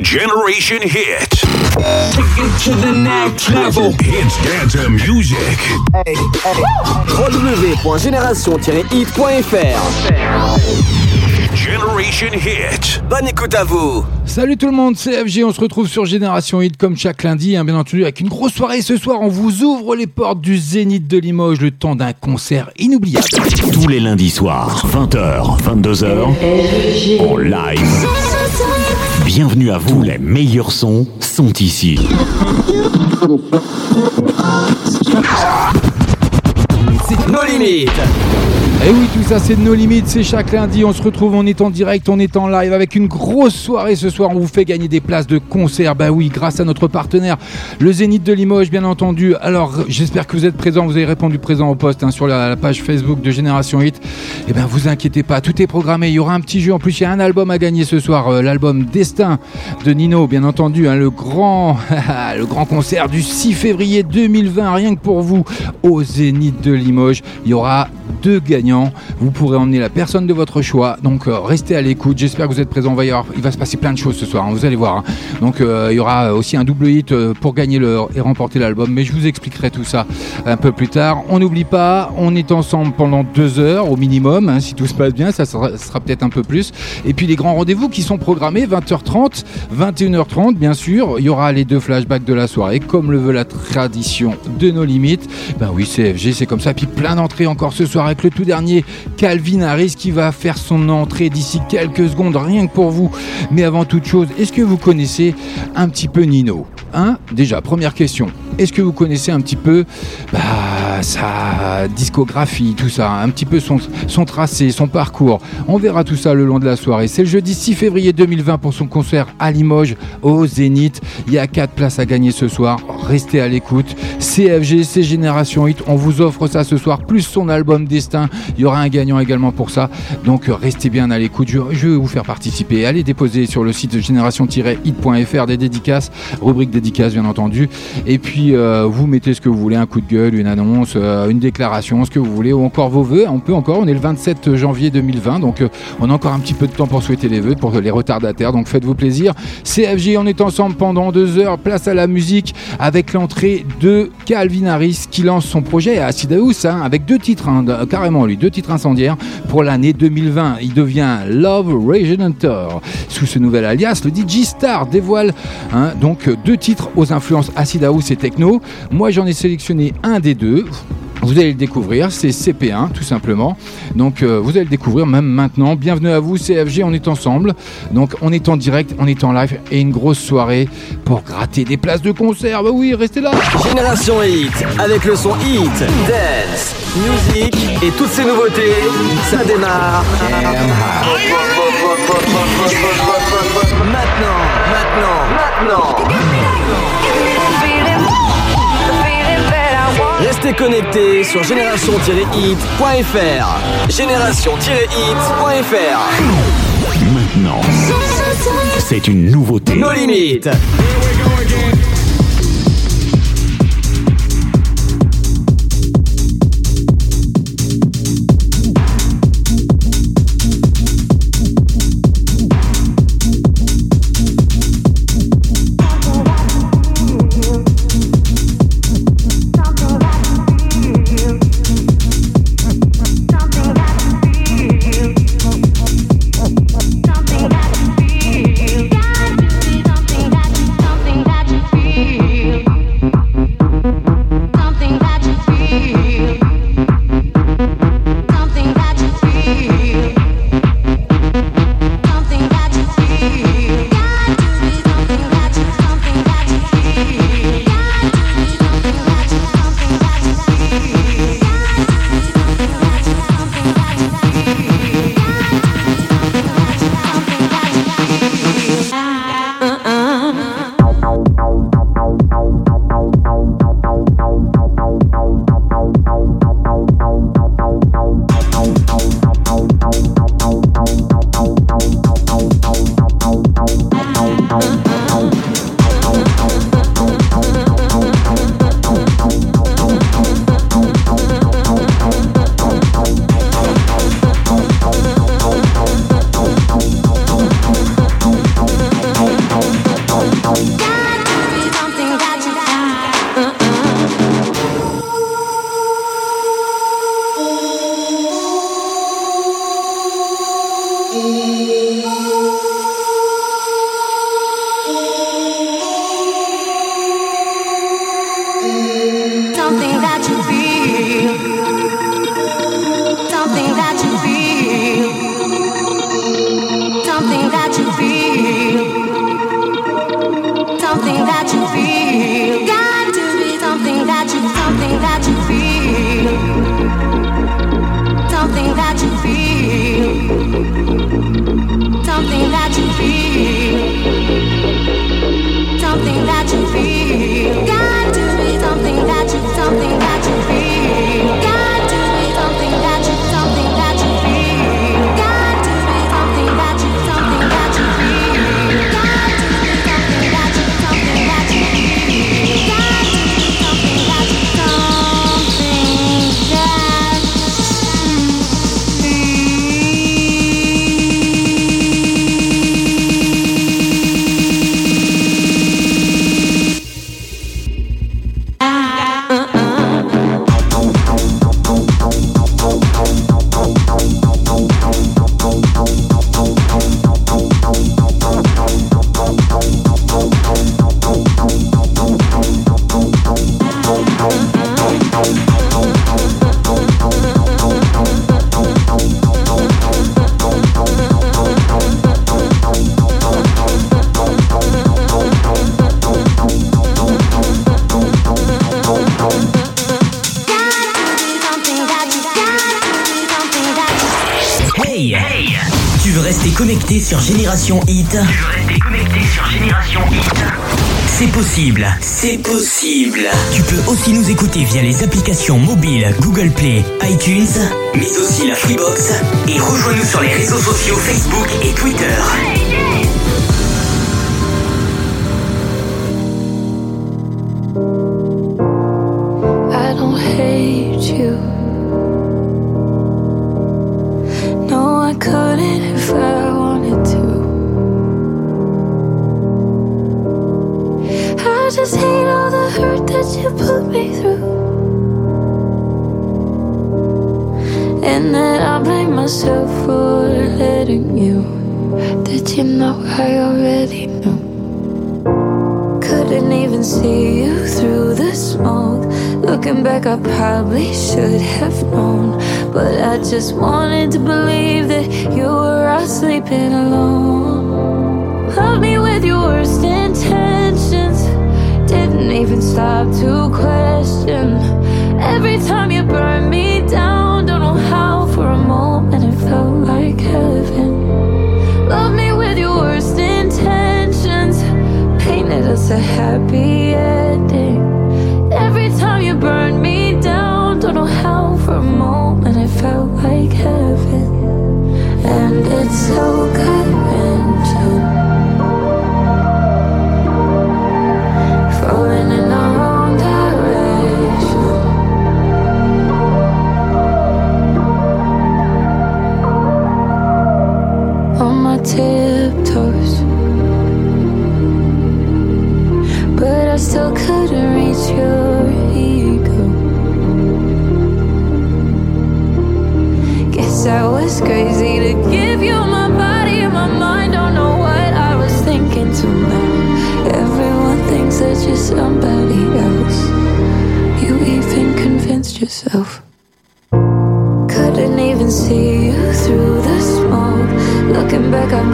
Generation Hit. Take it to the next level. Hits dance music. Hey, www.génération-hit.fr Generation Hit. Bonne écoute à vous. Salut tout le monde, c'est FG. On se retrouve sur Génération Hit comme chaque lundi, hein, bien entendu, avec une grosse soirée ce soir. On vous ouvre les portes du Zénith de Limoges, le temps d'un concert inoubliable. Tous les lundis soirs, 20h, 22h, en live. Bienvenue à vous, les meilleurs sons sont ici. Nos limites et eh oui, tout ça, c'est de nos limites. C'est chaque lundi. On se retrouve, on est en direct, on est en live avec une grosse soirée ce soir. On vous fait gagner des places de concert. Bah oui, grâce à notre partenaire, le Zénith de Limoges, bien entendu. Alors, j'espère que vous êtes présents. Vous avez répondu présent au poste hein, sur la, page Facebook de Génération Hit. Eh bien, vous inquiétez pas, tout est programmé. Il y aura un petit jeu. En plus, il y a un album à gagner ce soir. Euh, l'album Destin de Nino, bien entendu. Hein, le, grand, le grand concert du 6 février 2020. Rien que pour vous, au Zénith de Limoges. Il y aura deux gagnants. Vous pourrez emmener la personne de votre choix. Donc euh, restez à l'écoute. J'espère que vous êtes présents. Il va, se passer plein de choses ce soir. Hein, vous allez voir. Hein. Donc euh, il y aura aussi un double hit euh, pour gagner le, et remporter l'album. Mais je vous expliquerai tout ça un peu plus tard. On n'oublie pas, on est ensemble pendant deux heures au minimum. Hein, si tout se passe bien, ça sera, sera peut-être un peu plus. Et puis les grands rendez-vous qui sont programmés 20h30, 21h30 bien sûr. Il y aura les deux flashbacks de la soirée comme le veut la tradition de nos limites. Ben oui, CFG, c'est comme ça. Puis plein d'entrées encore ce soir avec le tout dernier Calvin Harris qui va faire son entrée d'ici quelques secondes, rien que pour vous. Mais avant toute chose, est-ce que vous connaissez un petit peu Nino? Hein Déjà, première question. Est-ce que vous connaissez un petit peu bah, sa discographie, tout ça, un petit peu son, tracé, son parcours? On verra tout ça le long de la soirée. C'est le jeudi 6 février 2020 pour son concert à Limoges au Zénith. Il y a 4 places à gagner ce soir. Restez à l'écoute. CFG, c'est Génération Hit. On vous offre ça ce soir, plus son album Destin. Il y aura un gagnant également pour ça. Donc restez bien à l'écoute. Je, vais vous faire participer. Allez déposer sur le site génération-hit.fr des dédicaces, rubrique dédicaces bien entendu. Et puis euh, vous mettez ce que vous voulez, un coup de gueule, une annonce, euh, une déclaration, ce que vous voulez, ou encore vos vœux. On peut encore, on est le 27 janvier 2020, donc euh, on a encore un petit peu de temps pour souhaiter les vœux pour les retardataires. Donc faites-vous plaisir. CFG, on est ensemble pendant deux heures. Place à la musique avec l'entrée de Calvin Harris qui lance son projet à Acid House hein, avec deux titres, hein, carrément lui, deux titres incendiaires pour l'année 2020. Il devient Love Hunter Sous ce nouvel alias, le DJ Star dévoile hein, donc deux titres aux influences Acid House et Techno moi, j'en ai sélectionné un des deux. Vous allez le découvrir, c'est CP1 tout simplement. Donc euh, vous allez le découvrir même maintenant. Bienvenue à vous CFG, on est ensemble. Donc on est en direct, on est en live et une grosse soirée pour gratter des places de concert. Bah oui, restez là. Génération Hit avec le son Hit, Dance, Music et toutes ces nouveautés, ça démarre. Maintenant, maintenant, maintenant. Restez connectés sur génération-hit.fr. Génération-hit.fr. Maintenant, c'est une nouveauté. Nos limites. Possible, c'est possible. Tu peux aussi nous écouter via les applications mobiles Google Play, iTunes, mais aussi la Freebox. Et rejoins-nous sur les réseaux sociaux Facebook et Twitter.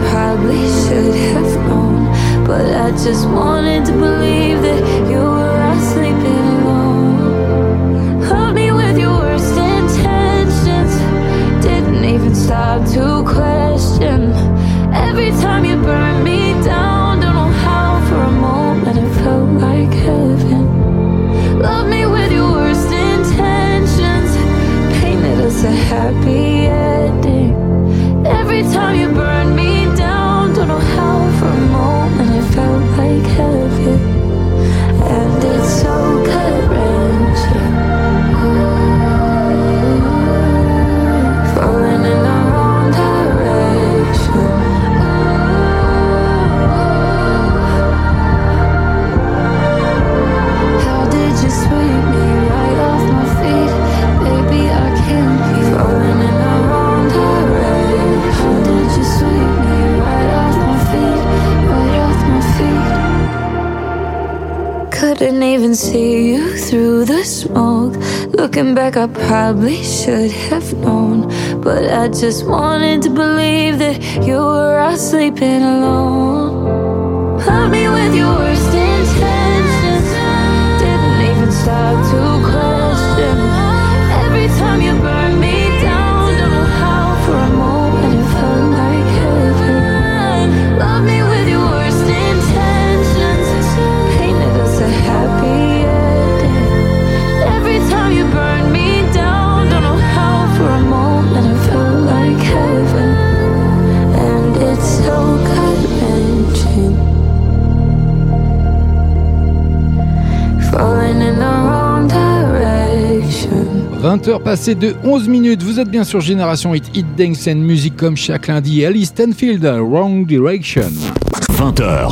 Probably should have known. But I just wanted to believe that you were out sleeping alone. Love me with your worst intentions. Didn't even stop to question. Every time you burn me down, don't know how for a moment it felt like heaven. Love me with your worst intentions. Painted us a happy ending. Every time you burn See you through the smoke. Looking back, I probably should have known. But I just wanted to believe that you were out sleeping alone. Love me with your worst 20h passées de 11 minutes, vous êtes bien sur Génération Hit, Hit Dance and Music comme chaque lundi. Alice Stanfield, Wrong Direction. 20h.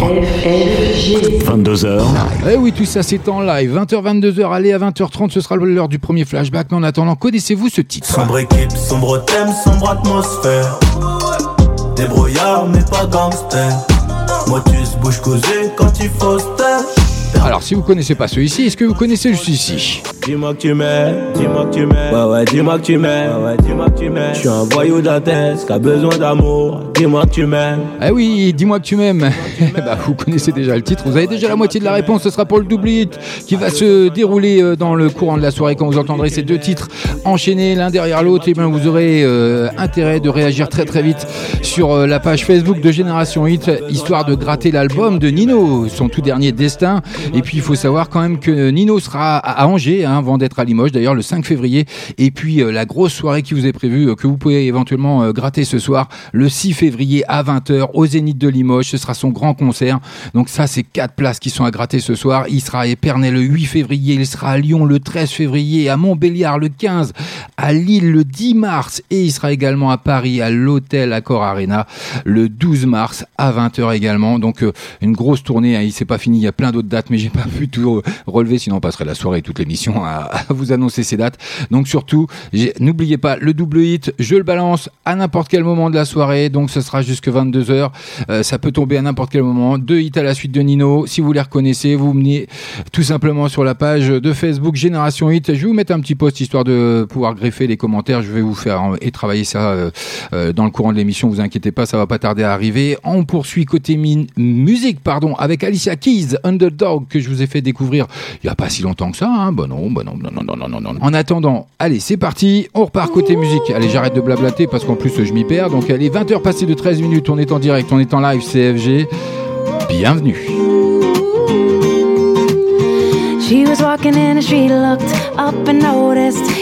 22h. Eh oui, tout ça c'est en live. 20h, 22h, allez à 20h30, ce sera l'heure du premier flashback. Mais en attendant, connaissez-vous ce titre? Sombre équipe, sombre thème, sombre atmosphère. Débrouillard mais pas gangster. Motus bouche cousue quand il faut se taire. Alors, si vous connaissez pas celui-ci, est-ce que vous connaissez celui-ci Dis-moi que tu m'aimes, dis-moi que tu m'aimes. Ouais, ouais, dis-moi que tu m'aimes. Ouais, ouais, dis-moi que tu m'aimes. Je suis un voyou d'Athènes qui a besoin d'amour. Dis-moi que tu m'aimes. Ah oui, dis-moi que tu m'aimes. bah, vous connaissez déjà le titre, vous avez déjà la moitié de la réponse. Ce sera pour le double hit qui va se dérouler euh, dans le courant de la soirée quand vous entendrez ces deux titres enchaînés l'un derrière l'autre. Et bien, vous aurez euh, intérêt de réagir très très vite sur euh, la page Facebook de Génération Hit, histoire de gratter l'album de Nino, son tout dernier destin. Et puis, il faut savoir quand même que Nino sera à Angers. Hein, avant d'être à Limoges, d'ailleurs le 5 février. Et puis euh, la grosse soirée qui vous est prévue, euh, que vous pouvez éventuellement euh, gratter ce soir, le 6 février à 20h au Zénith de Limoges. Ce sera son grand concert. Donc ça, c'est quatre places qui sont à gratter ce soir. Il sera à Épernay le 8 février, il sera à Lyon le 13 février, à Montbéliard le 15, à Lille le 10 mars et il sera également à Paris à l'hôtel Accor Arena le 12 mars à 20h également. Donc une grosse tournée, hein. il s'est pas fini, il y a plein d'autres dates j'ai pas pu tout relever sinon on passerait la soirée et toute l'émission à, vous annoncer ces dates. Donc surtout, n'oubliez pas le double hit, je le balance à n'importe quel moment de la soirée, donc ce sera jusque 22h. Euh, ça peut tomber à n'importe quel moment. Deux hits à la suite de Nino. Si vous les reconnaissez, vous venez tout simplement sur la page de Facebook Génération Hit. Je vais vous mettre un petit post histoire de pouvoir greffer les commentaires. Je vais vous faire et travailler ça euh, euh, dans le courant de l'émission. Vous inquiétez pas, ça va pas tarder à arriver. On poursuit côté musique, pardon, avec Alicia Keys, Underdog, que je vous ai fait découvrir il y a pas si longtemps que ça. Hein. Bon non, bon non, non, non, non, non, non. En attendant, allez, c'est parti. On repart côté musique. Allez, j'arrête de blablater parce qu'en plus, je m'y perds. Donc, allez, 20h passées de 13 minutes. On est en direct, on est en live CFG. Bienvenue.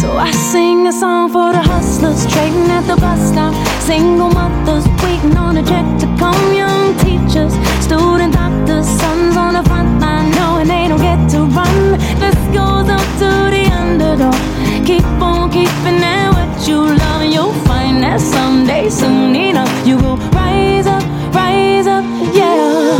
So I sing a song for the hustlers trading at the bus stop. Single mothers waiting on a check to come. Young teachers, student doctors, sons on the front line knowing they don't get to run. This goes up to the underdog. Keep on keeping at what you love, and you'll find that someday, soon enough, you will rise up, rise up, yeah.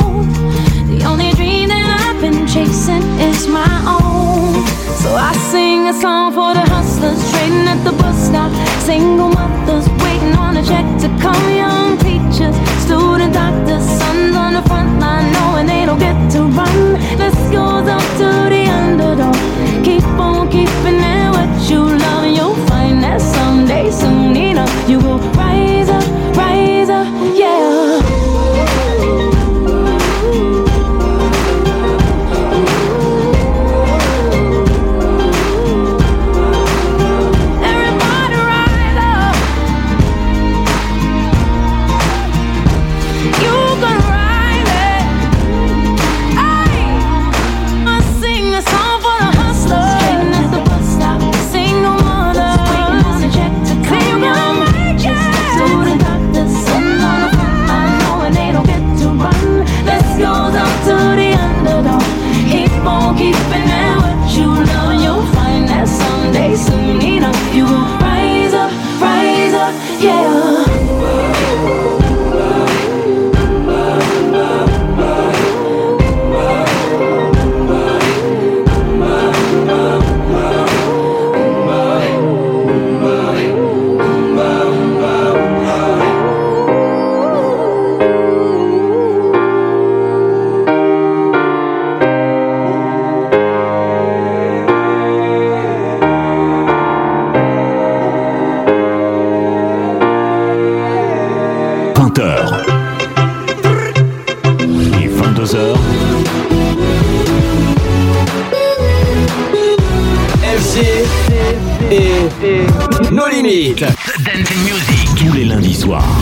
Chasing is my own. So I sing a song for the hustlers trading at the bus stop. Single mothers waiting on a check to come. Young teachers, student doctors, sons on the front line knowing they don't get to run. This goes up to the underdog. Keep on keeping it what you love, and you'll find that someday, soon enough, you will rise up, rise up, yeah. Music. Tous les lundis soirs.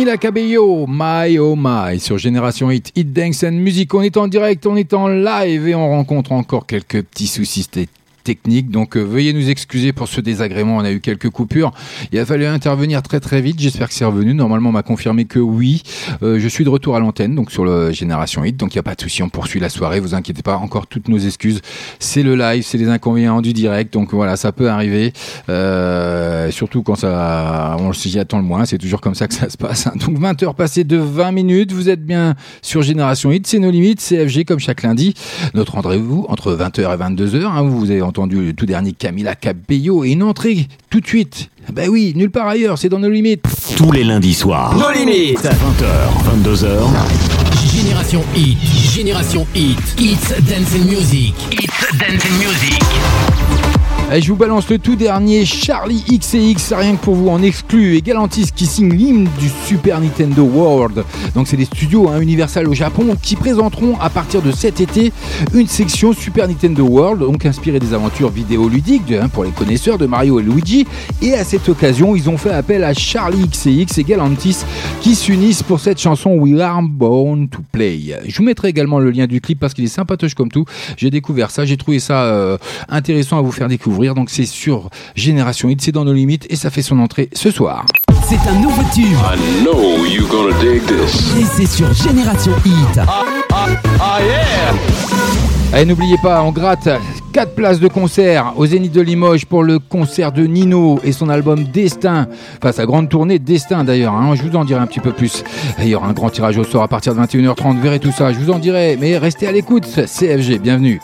Camila Cabello, My Oh My, sur Génération Hit, Hit Dance and Music. On est en direct, on est en live et on rencontre encore quelques petits soucis techniques. Donc euh, veuillez nous excuser pour ce désagrément. On a eu quelques coupures. Il a fallu intervenir très très vite. J'espère que c'est revenu. Normalement, on m'a confirmé que oui. Euh, je suis de retour à l'antenne, donc sur le Génération Hit. Donc il n'y a pas de souci, on poursuit la soirée. Vous inquiétez pas. Encore toutes nos excuses. C'est le live, c'est les inconvénients du direct. Donc voilà, ça peut arriver. Euh, surtout quand ça, on s'y attend le moins. C'est toujours comme ça que ça se passe. hein. Donc 20 heures passées de 20 minutes. Vous êtes bien sur Génération Hit. C'est nos limites. CFG comme chaque lundi. Notre rendez-vous entre 20h et 22h. hein. Vous avez entendu le tout dernier Camila Cabello et une entrée tout de suite. Ben oui, nulle part ailleurs. C'est dans nos limites. Tous les lundis soirs. Nos limites. 20h, 22h. Génération Hit, Génération Hit, It's Dance and Music, It's Dance and Music. Je vous balance le tout dernier Charlie XCX, rien que pour vous en exclu, et Galantis qui signe l'hymne du Super Nintendo World. Donc c'est des studios hein, Universal au Japon qui présenteront à partir de cet été une section Super Nintendo World, donc inspirée des aventures vidéoludiques hein, pour les connaisseurs de Mario et Luigi. Et à cette occasion, ils ont fait appel à Charlie XCX et Galantis qui s'unissent pour cette chanson We Are Born to Play. Je vous mettrai également le lien du clip parce qu'il est sympatoche comme tout. J'ai découvert ça, j'ai trouvé ça euh, intéressant à vous faire découvrir. Donc c'est sur Génération Hit, c'est dans nos limites et ça fait son entrée ce soir. C'est un nouveau tube. I know you gonna dig this. Et c'est sur Génération Hit. Allez, n'oubliez pas, on gratte 4 places de concert au Zénith de Limoges pour le concert de Nino et son album Destin. Enfin, sa grande tournée Destin d'ailleurs. hein. Je vous en dirai un petit peu plus. Et il y aura un grand tirage au sort à partir de 21h30. Vous verrez tout ça. Je vous en dirai. Mais restez à l'écoute. CFG, bienvenue.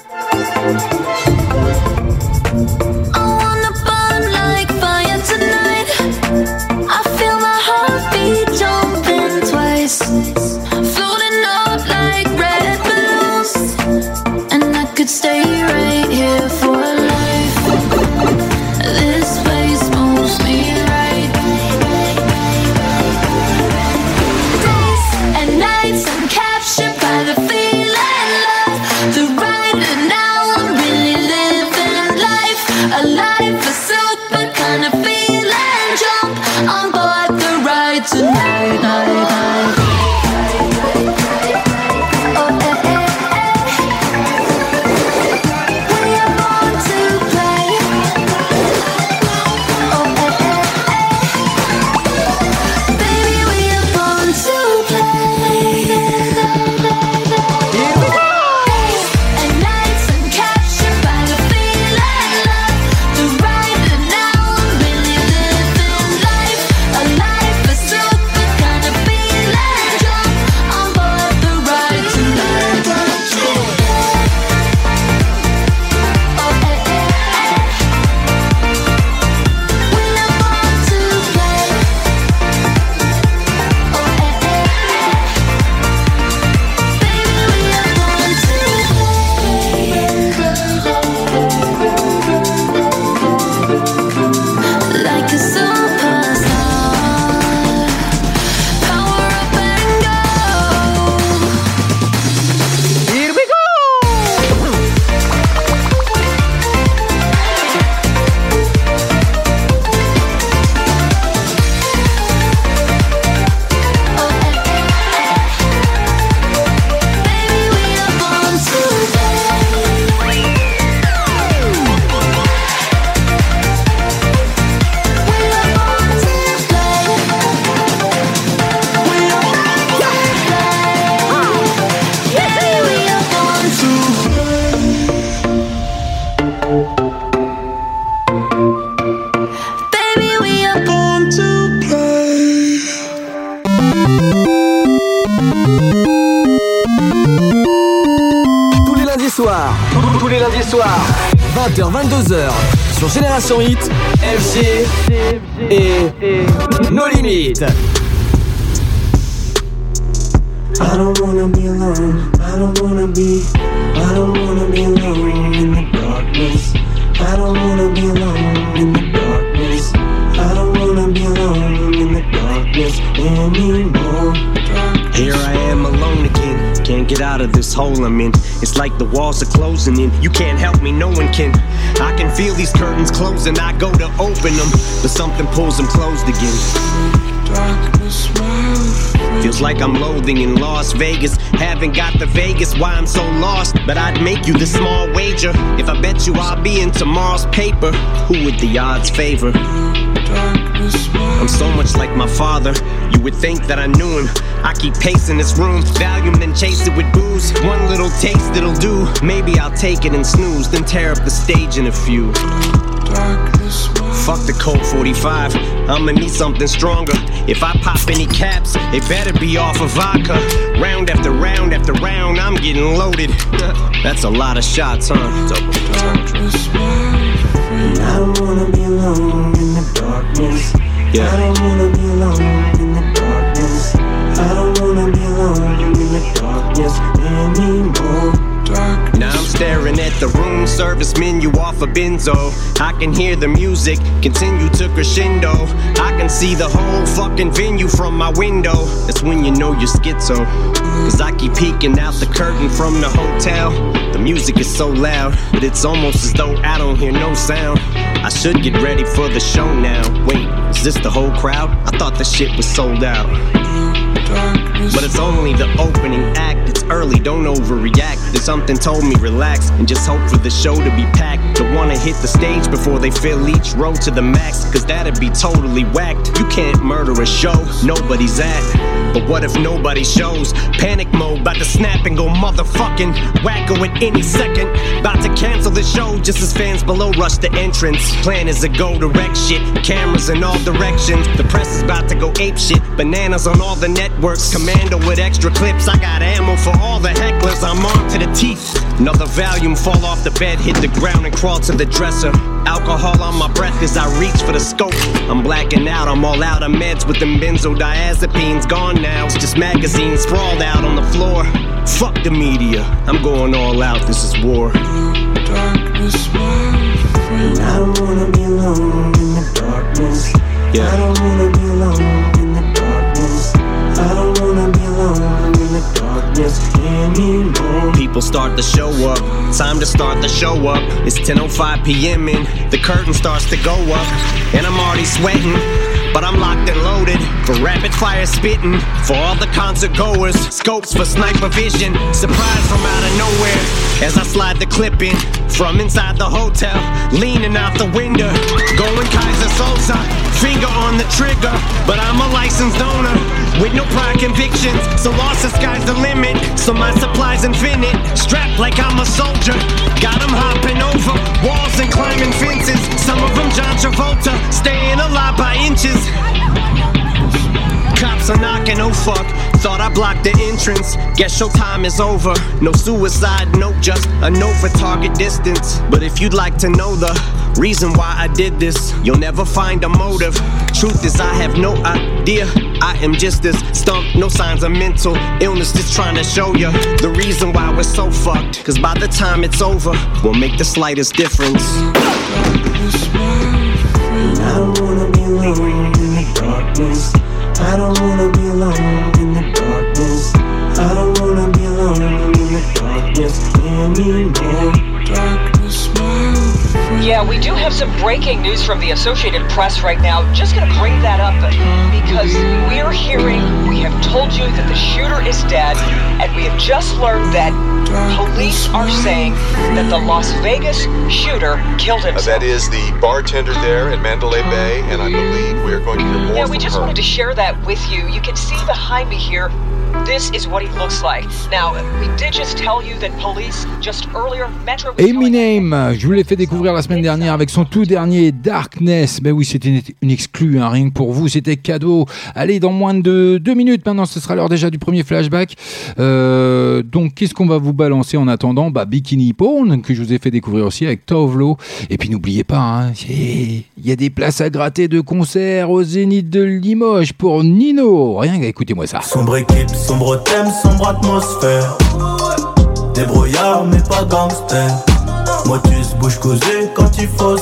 Sur Génération Hit, FG et No Limites. I don't wanna be alone. I don't wanna be. I don't wanna be alone in the darkness. I don't wanna be alone in the darkness. I don't wanna be alone in the darkness anymore. Can't get out of this hole I'm in. It's like the walls are closing in. You can't help me, no one can. I can feel these curtains closing. I go to open them, but something pulls them closed again. Darkness, Feels like I'm loathing in Las Vegas. Haven't got the Vegas, why I'm so lost. But I'd make you this small wager. If I bet you I'll be in tomorrow's paper, who would the odds favor? I'm so much like my father. You would think that I knew him. I keep pacing this room, Valium, then chase it with booze. One little taste it'll do. Maybe I'll take it and snooze, then tear up the stage in a few. Fuck the Colt 45. I'ma need something stronger. If I pop any caps, it better be off of vodka. Round after round after round, I'm getting loaded. That's a lot of shots, huh? I don't wanna be alone in the darkness. Yeah. I don't wanna be alone the. Now I'm staring at the room service menu off a benzo. I can hear the music continue to crescendo. I can see the whole fucking venue from my window. That's when you know you're schizo. Cause I keep peeking out the curtain from the hotel. The music is so loud, but it's almost as though I don't hear no sound. I should get ready for the show now. Wait, is this the whole crowd? I thought the shit was sold out. But it's only the opening act. It's early, don't overreact. Then something told me relax and just hope for the show to be packed. Don't wanna hit the stage before they fill each row to the max, cause that'd be totally whacked. You can't murder a show nobody's at. But what if nobody shows? Panic mode, about to snap and go motherfucking wacko at any second. About to cancel the show just as fans below rush the entrance. Plan is to go direct shit, cameras in all directions. The press is about to go ape shit, bananas on all the networks. Commando with extra clips, I got ammo for all the hecklers. I'm on to the teeth. Another volume fall off the bed, hit the ground and crawl to the dresser. Alcohol on my breath as I reach for the scope. I'm blacking out, I'm all out of meds with them benzodiazepines gone now. It's just magazines sprawled out on the floor. Fuck the media, I'm going all out, this is war. Darkness, I don't wanna be alone in the darkness. Yeah. I don't wanna be alone in the darkness. I don't wanna be alone in the darkness anymore. People start to show up. Time to start the show up. It's 10:05 p.m. and the curtain starts to go up, and I'm already sweating. But I'm locked and loaded for rapid fire spitting. For all the concert goers, scopes for sniper vision. Surprise from out of nowhere as I slide the clip in from inside the hotel, leaning out the window, going Kaiser Sosa, finger on the trigger. But I'm a licensed owner with no prior convictions, so lost the sky's the limit. So my supply's infinite, strapped like I'm a soldier. Got 'em hopping over walls and climbing fences. Some of them John Travolta, staying alive by inches. Cops are knocking, oh fuck. Thought I blocked the entrance. Guess your time is over. No suicide note, just a note for target distance. But if you'd like to know the reason why I did this, you'll never find a motive. Truth is, I have no idea. I am just this stumped, no signs of mental illness, just trying to show you the reason why we're so fucked. Cause by the time it's over, we'll make the slightest difference. I wanna be alone in the darkness. I don't wanna be alone in the darkness. I don't wanna be alone in the darkness. Darkness, Yeah, we do have some breaking news from the Associated Press right now. Just gonna bring that up because we're hearing, we have told you that the shooter is dead, and we have just learned that police are saying that the Las Vegas shooter killed Uh, himself. that is the bartender there at Mandalay Bay, and I believe we are going to hear more Yeah, we just her. wanted to share that with you. You can see behind me here this is what he looks like. Now, we did just tell you that police just earlier Metro Eminem, je vous l'ai fait découvrir la semaine dernière avec son tout dernier Darkness. Ben oui, c'était une, une exclue, un ring pour vous, c'était cadeau. Allez, dans moins de deux minutes maintenant, ce sera l'heure déjà du premier flashback. Euh, donc, qu'est-ce qu'on va vous balancer en attendant? Bah, Bikini Porn, que je vous ai fait découvrir aussi avec Tovlo. Et puis, n'oubliez pas, hein, il y a des places à gratter de concert au Zénith de Limoges pour Nino. Rien qu'à écoutez-moi ça. Sombre équipe, sombre thème, sombre atmosphère. Débrouillard, mais pas gangster. Motus, bouche cousue quand il faut.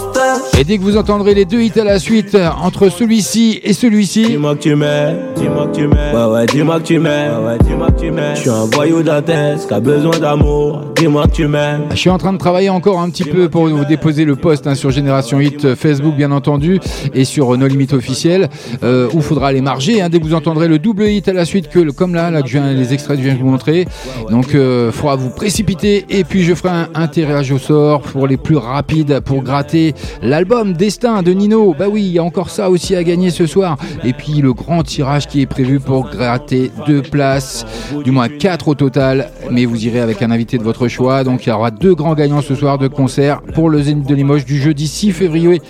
Et dès que vous entendrez les deux hits à la suite, entre celui-ci et celui-ci. Dis-moi que tu m'aimes, dis-moi que tu m'aimes. Ouais, ouais, dis-moi que tu m'aimes. Ouais, ouais, dis-moi que tu m'aimes. Je suis un voyou d'Athènes qui a besoin d'amour. Dis-moi que tu m'aimes. Je suis en train de travailler encore un petit peu pour vous déposer le post hein, sur Génération Hit euh, Facebook bien entendu et sur euh, No Limit officiel euh, où il faudra aller marger hein, dès que vous entendrez le double hit à la suite que comme là là que je viens les extraits que je viens de vous montrer. Donc il faudra vous précipiter et puis je ferai un, un tirage au sort pour les plus rapides pour gratter l'album Destin de Nino. Bah oui, il y a encore ça aussi à gagner ce soir et puis le grand tirage qui est prévu pour gratter deux places, du moins quatre au total, mais vous irez avec un invité de votre choix. Donc il y aura deux grands gagnants ce soir de concert pour le Zénith de Limoges du jeudi 6 février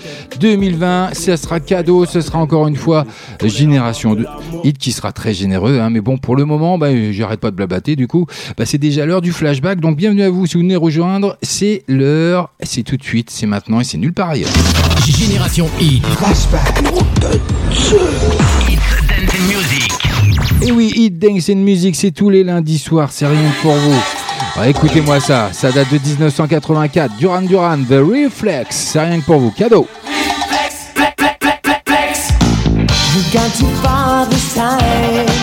2020. Ce sera cadeau, ce sera encore une fois Génération de Hit qui sera très généreux. hein. Mais bon, pour le moment, bah, j'arrête pas de blablater du coup. Bah, c'est déjà l'heure du flashback. Donc bienvenue à vous si vous venez rejoindre. C'est l'heure, c'est tout de suite, c'est maintenant et c'est nulle part ailleurs. Génération Hit. Dance and Music. Et oui, Hit Dance and Music, c'est tous les lundis soirs, c'est rien que pour vous. Écoutez-moi ça, ça date de 1984. Duran Duran, The Reflex, c'est rien que pour vous. Cadeau. Gone too far this time. But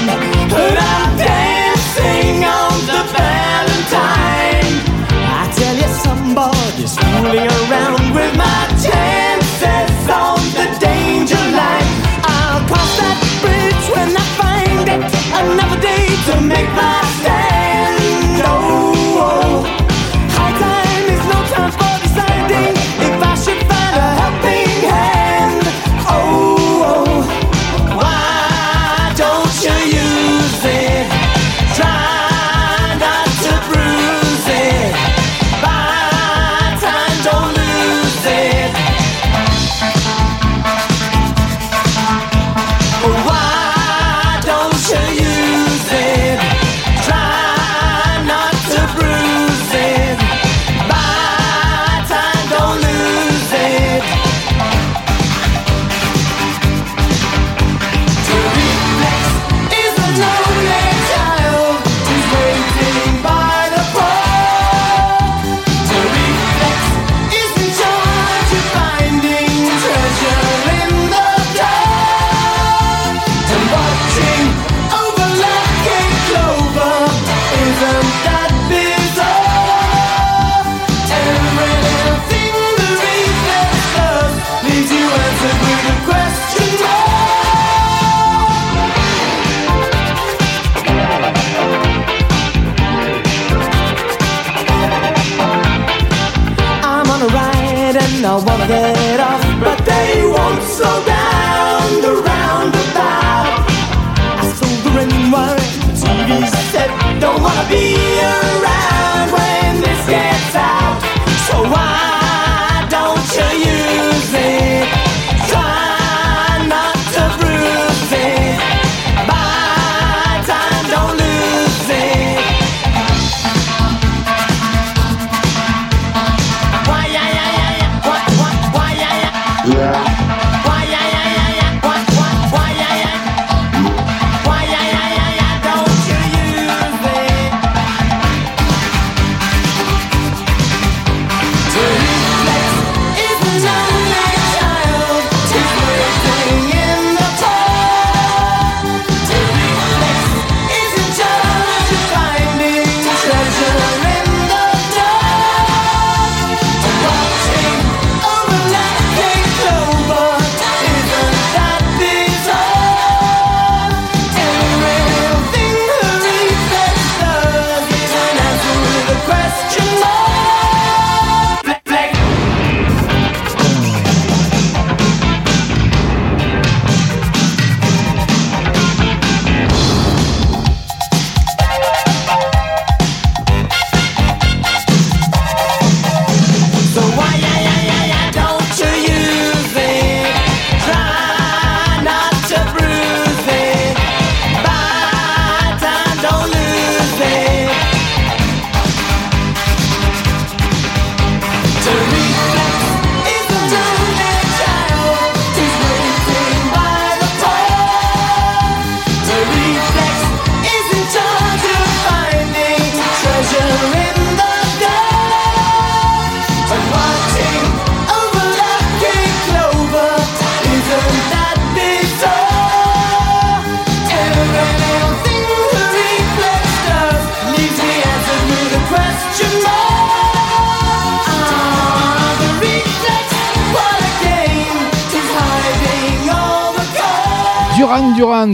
be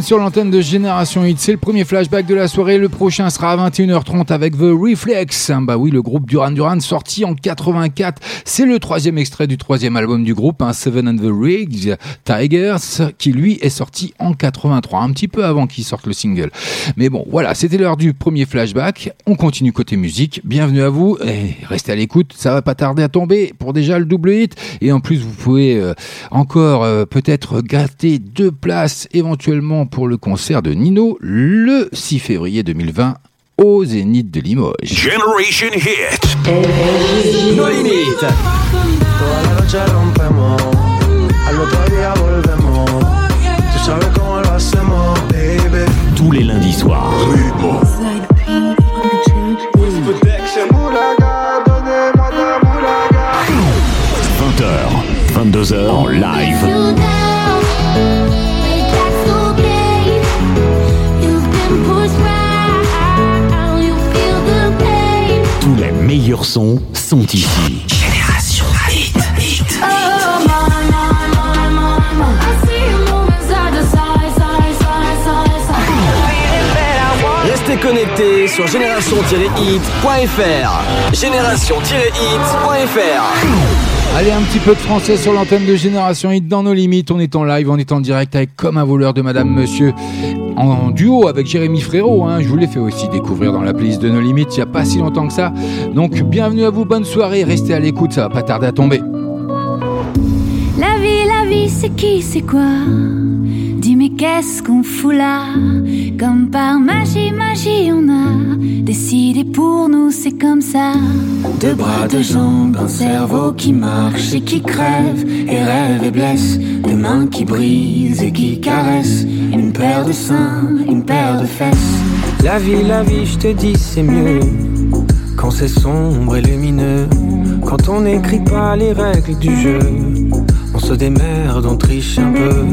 sur l'antenne de Génération Hit. C'est le premier flashback de la soirée. Le prochain sera à 21h30 avec The Reflex. Bah oui, le groupe Duran Duran sorti en 84. C'est le troisième extrait du troisième album du groupe, un Seven and the Rigs Tigers, qui lui est sorti en 83, un petit peu avant qu'il sorte le single. Mais bon, voilà, c'était l'heure du premier flashback. On continue côté musique. Bienvenue à vous et restez à l'écoute. Ça va pas tarder à tomber pour déjà le double hit. Et en plus, vous pouvez euh, encore euh, peut-être gâter deux places éventuellement pour pour le concert de Nino le 6 février 2020 au Zénith de Limoges. Generation Hit. Tous les lundis soirs. 20h, 22h en live. Les meilleurs sons sont ici. Génération Hit. Hit. Restez connectés sur génération-hit.fr. Génération-hit.fr. Allez, un petit peu de français sur l'antenne de Génération Hit dans nos limites. On est en live, on est en direct avec Comme un voleur de Madame Monsieur en duo avec Jérémy Frérot. Hein. Je vous l'ai fait aussi découvrir dans la playlist de nos limites il n'y a pas si longtemps que ça. Donc, bienvenue à vous, bonne soirée. Restez à l'écoute, ça va pas tarder à tomber. La vie, la vie, c'est qui, c'est quoi? Qu'est-ce qu'on fout là? Comme par magie, magie, on a décidé pour nous, c'est comme ça. Deux bras, deux jambes, un cerveau qui marche et qui crève et rêve et blesse, des mains qui brisent et qui caressent, une paire de seins, une paire de fesses. La vie, la vie, je te dis, c'est mieux quand c'est sombre et lumineux, quand on n'écrit pas les règles du jeu. Se démerde, on triche un peu.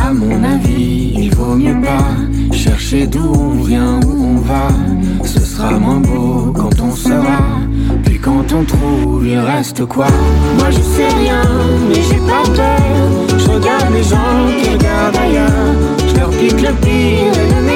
À mon avis, il vaut mieux pas chercher d'où on vient, où on va. Ce sera moins beau quand on sera. Puis quand on trouve, il reste quoi? Moi je sais rien, mais j'ai pas peur. Je regarde les gens qui regardent ailleurs. Je leur pique le pire et le meilleur.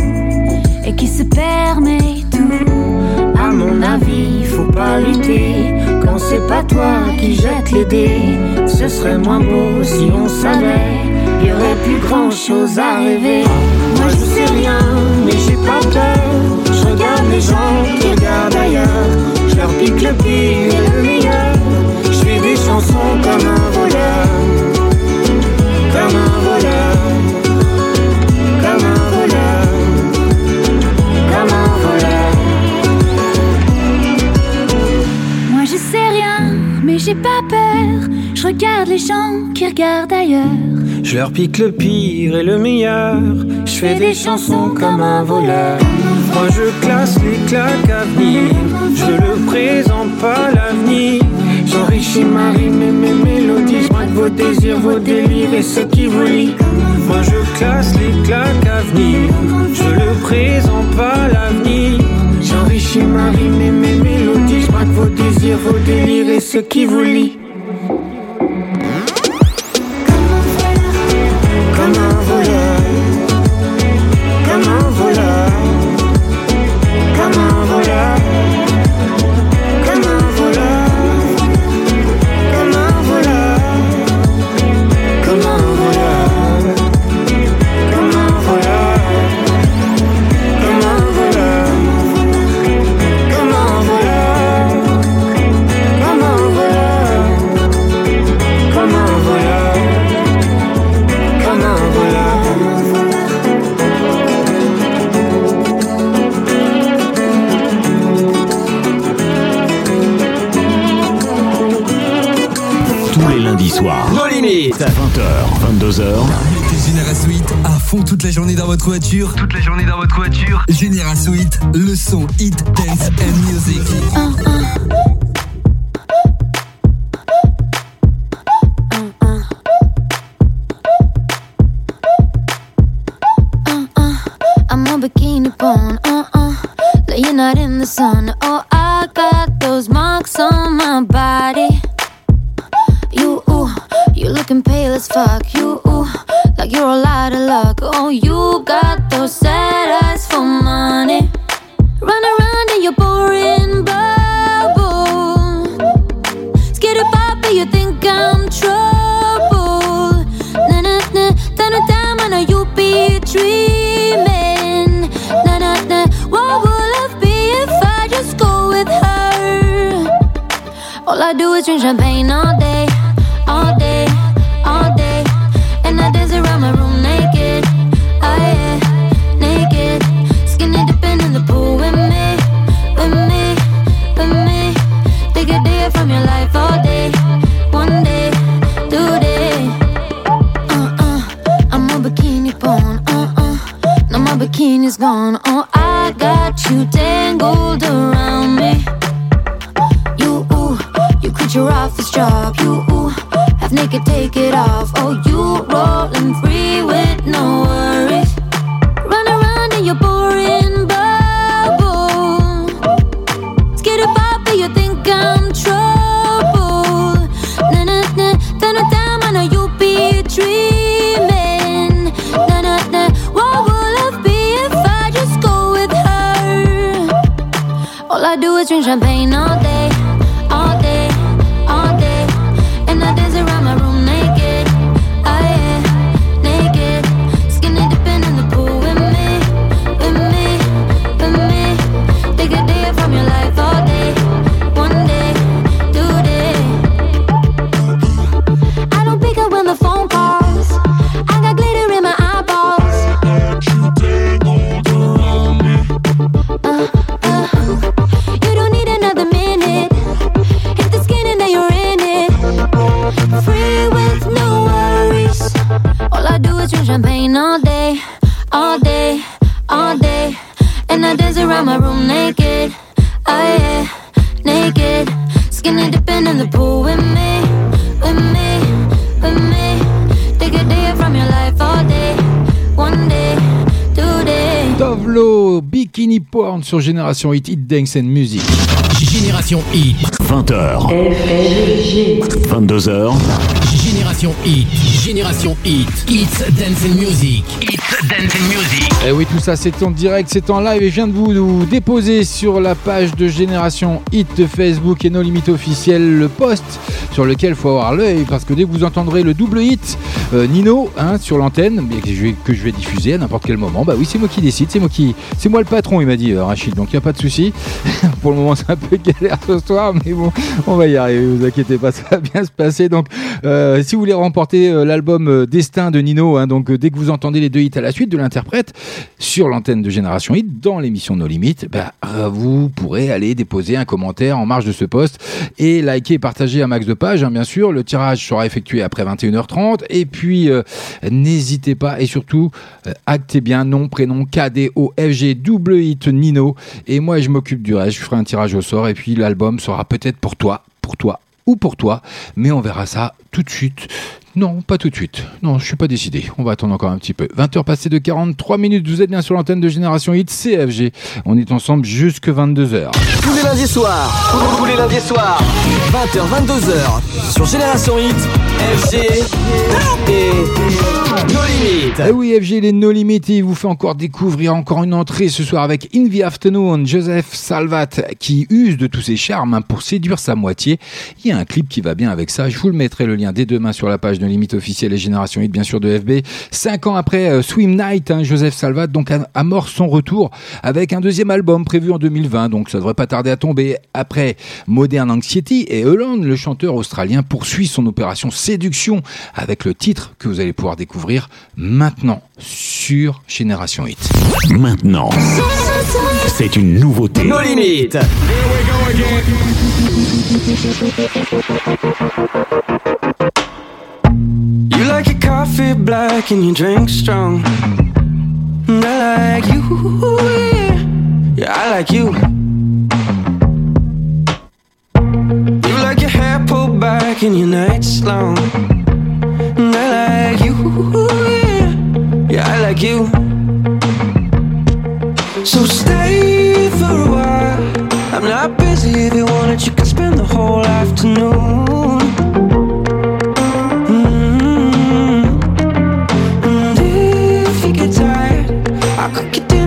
qui se permet tout. À mon avis, faut pas lutter quand c'est pas toi qui jette les dés. Ce serait moins beau si on savait. Y aurait plus grand chose à rêver. Moi je sais rien, mais j'ai pas peur. Je regarde les gens qui regardent ailleurs. Je leur pique le pire et le meilleur. Je fais des chansons comme un Je regarde les gens qui regardent ailleurs. Je leur pique le pire et le meilleur. Je fais des chansons comme un voleur. Moi je classe les claques à venir. Je le présente pas l'avenir. J'enrichis ma rime et mes mélodies. Je vos désirs, vos délires et ce qui vous lie. Moi je classe les claques à venir. Je le présente pas l'avenir. J'enrichis ma rime et mes mélodies. Je vos désirs, vos délires et ce qui vous lie. Nos limites. 20h, 22h. Mettez Génération 8 à fond toute la journée dans votre voiture. Toute la journée dans votre voiture. Génération 8, le son hit, dance and music. All I do is sur Génération Hit, Hit Dance and Music. Génération Hit. 20h. 22h. Génération Hit, Génération Hit, Hits Dance and Music, Hits Dance and Music. Et Eh oui, tout ça c'est en direct, c'est en live et je viens de vous, vous déposer sur la page de Génération Hit de Facebook et nos limites officielles le post sur lequel il faut avoir l'œil parce que dès que vous entendrez le double hit euh, Nino hein, sur l'antenne que je, vais, diffuser à n'importe quel moment, bah oui, c'est moi qui décide, c'est moi qui c'est moi le patron, il m'a dit euh, Rachid, donc il n'y a pas de souci. Pour le moment, c'est un peu galère ce soir, mais bon, on va y arriver, vous inquiétez pas, ça va bien se passer. Donc, euh, si vous voulez remporter euh, l'album euh, Destin de Nino, hein, donc dès que vous entendez les deux hits à la suite de l'interprète sur l'antenne de Génération Hit dans l'émission No Limites, bah, vous pourrez aller déposer un commentaire en marge de ce post et liker et partager un max de pages, hein, bien sûr. Le tirage sera effectué après 21h30 et puis euh, n'hésitez pas et surtout euh, actez bien nom, prénom, KDOFG, double hit Nino et moi je m'occupe du reste. Je ferai un tirage au sort et puis l'album sera peut-être pour toi, pour toi ou pour toi, mais on verra ça tout de suite. Non, pas tout de suite. Non, je suis pas décidé. On va attendre encore un petit peu. 20h passées de 43 minutes. Vous êtes bien sur l'antenne de Génération Hit CFG. On est ensemble jusque 22h. Tous les lundis soirs, tous les lundis soirs, 20h, 22h, sur Génération Hit, FG et No Limites. Eh oui, FG, les No Limit, il vous fait encore découvrir encore une entrée ce soir avec In the Afternoon, Joseph Salvat, qui use de tous ses charmes pour séduire sa moitié. Il y a un clip qui va bien avec ça. Je vous le mettrai le lien dès demain sur la page No Limit officielle et Génération 8, bien sûr, de FB. Cinq ans après euh, Swim Night, hein, Joseph Salvat donc amorce son retour avec un deuxième album prévu en 2020. Donc ça devrait pas tarder à tomber. Après Modern Anxiety et Holland, le chanteur australien poursuit son opération séduction avec le titre que vous allez pouvoir découvrir maintenant sur Génération Hit. Maintenant, c'est une nouveauté. No Limites. suffering. coffee black and you drink strong. And I like you, yeah. I like you. You like your hair pulled back and your nights long. And I like you, yeah, yeah, I like you. So stay for a while. I'm not busy if you want it, you can spend the whole afternoon.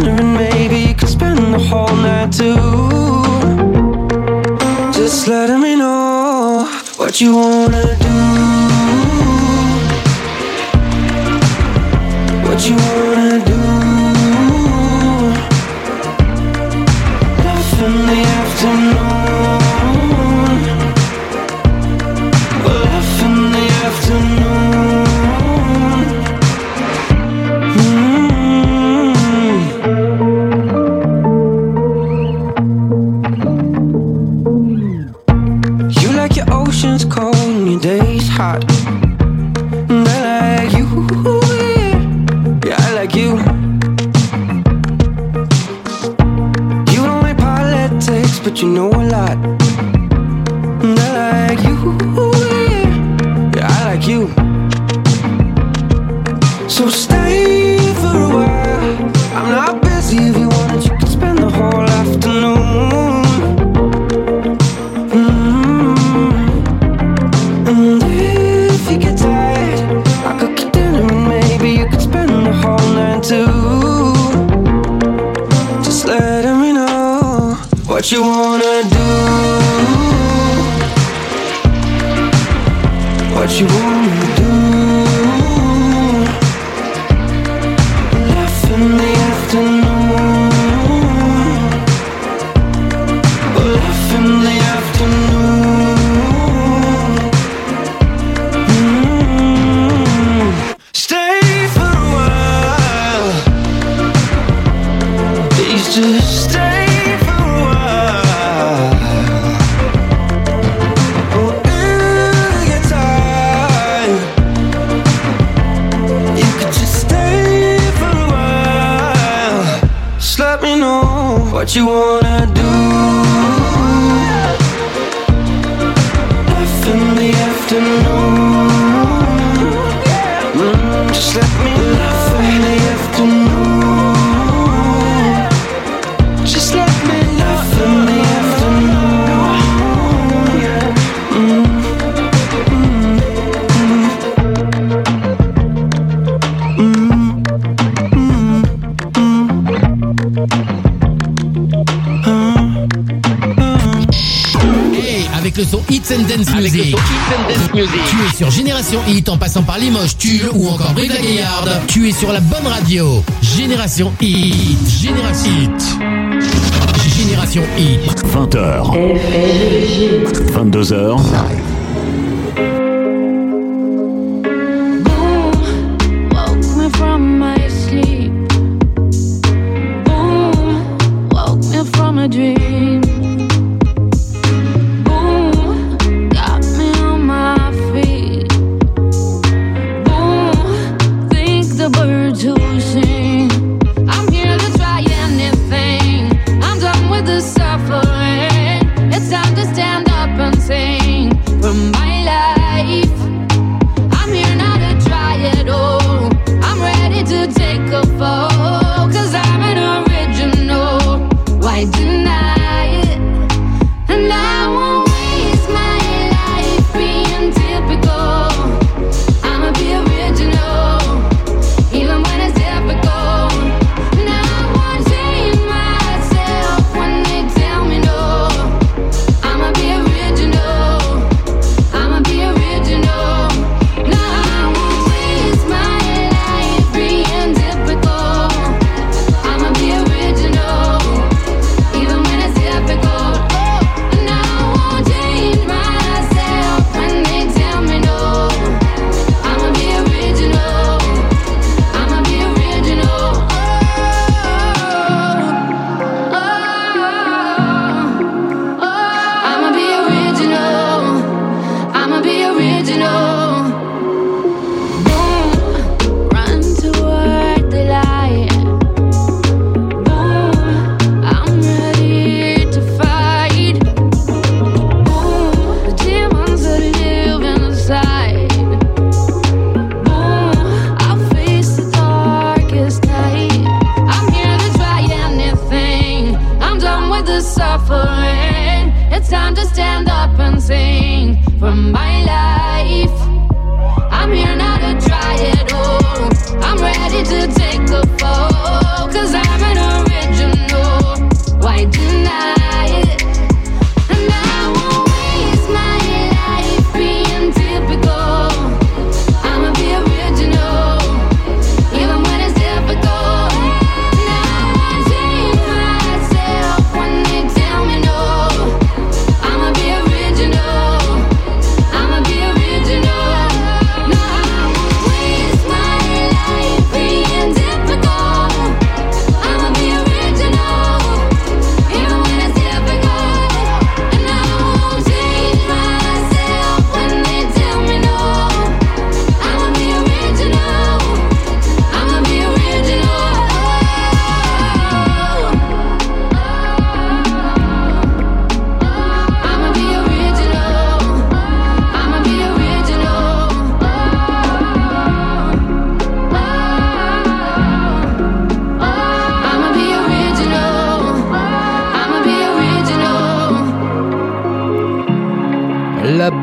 wondering maybe you could spend the whole night too. Just letting me know what you wanna do. What you wanna but you know a lot. And I like you, yeah, yeah I like you. So stay. you wanna En passant par Limoges, Tulle ou encore Brive la Gaillarde, tu es sur la bonne radio. Génération Hit, Génération Hit. Génération Hit. 20h. 22h.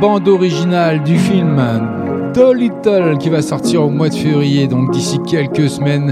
Bande originale du film Dolittle qui va sortir au mois de février, donc d'ici quelques semaines,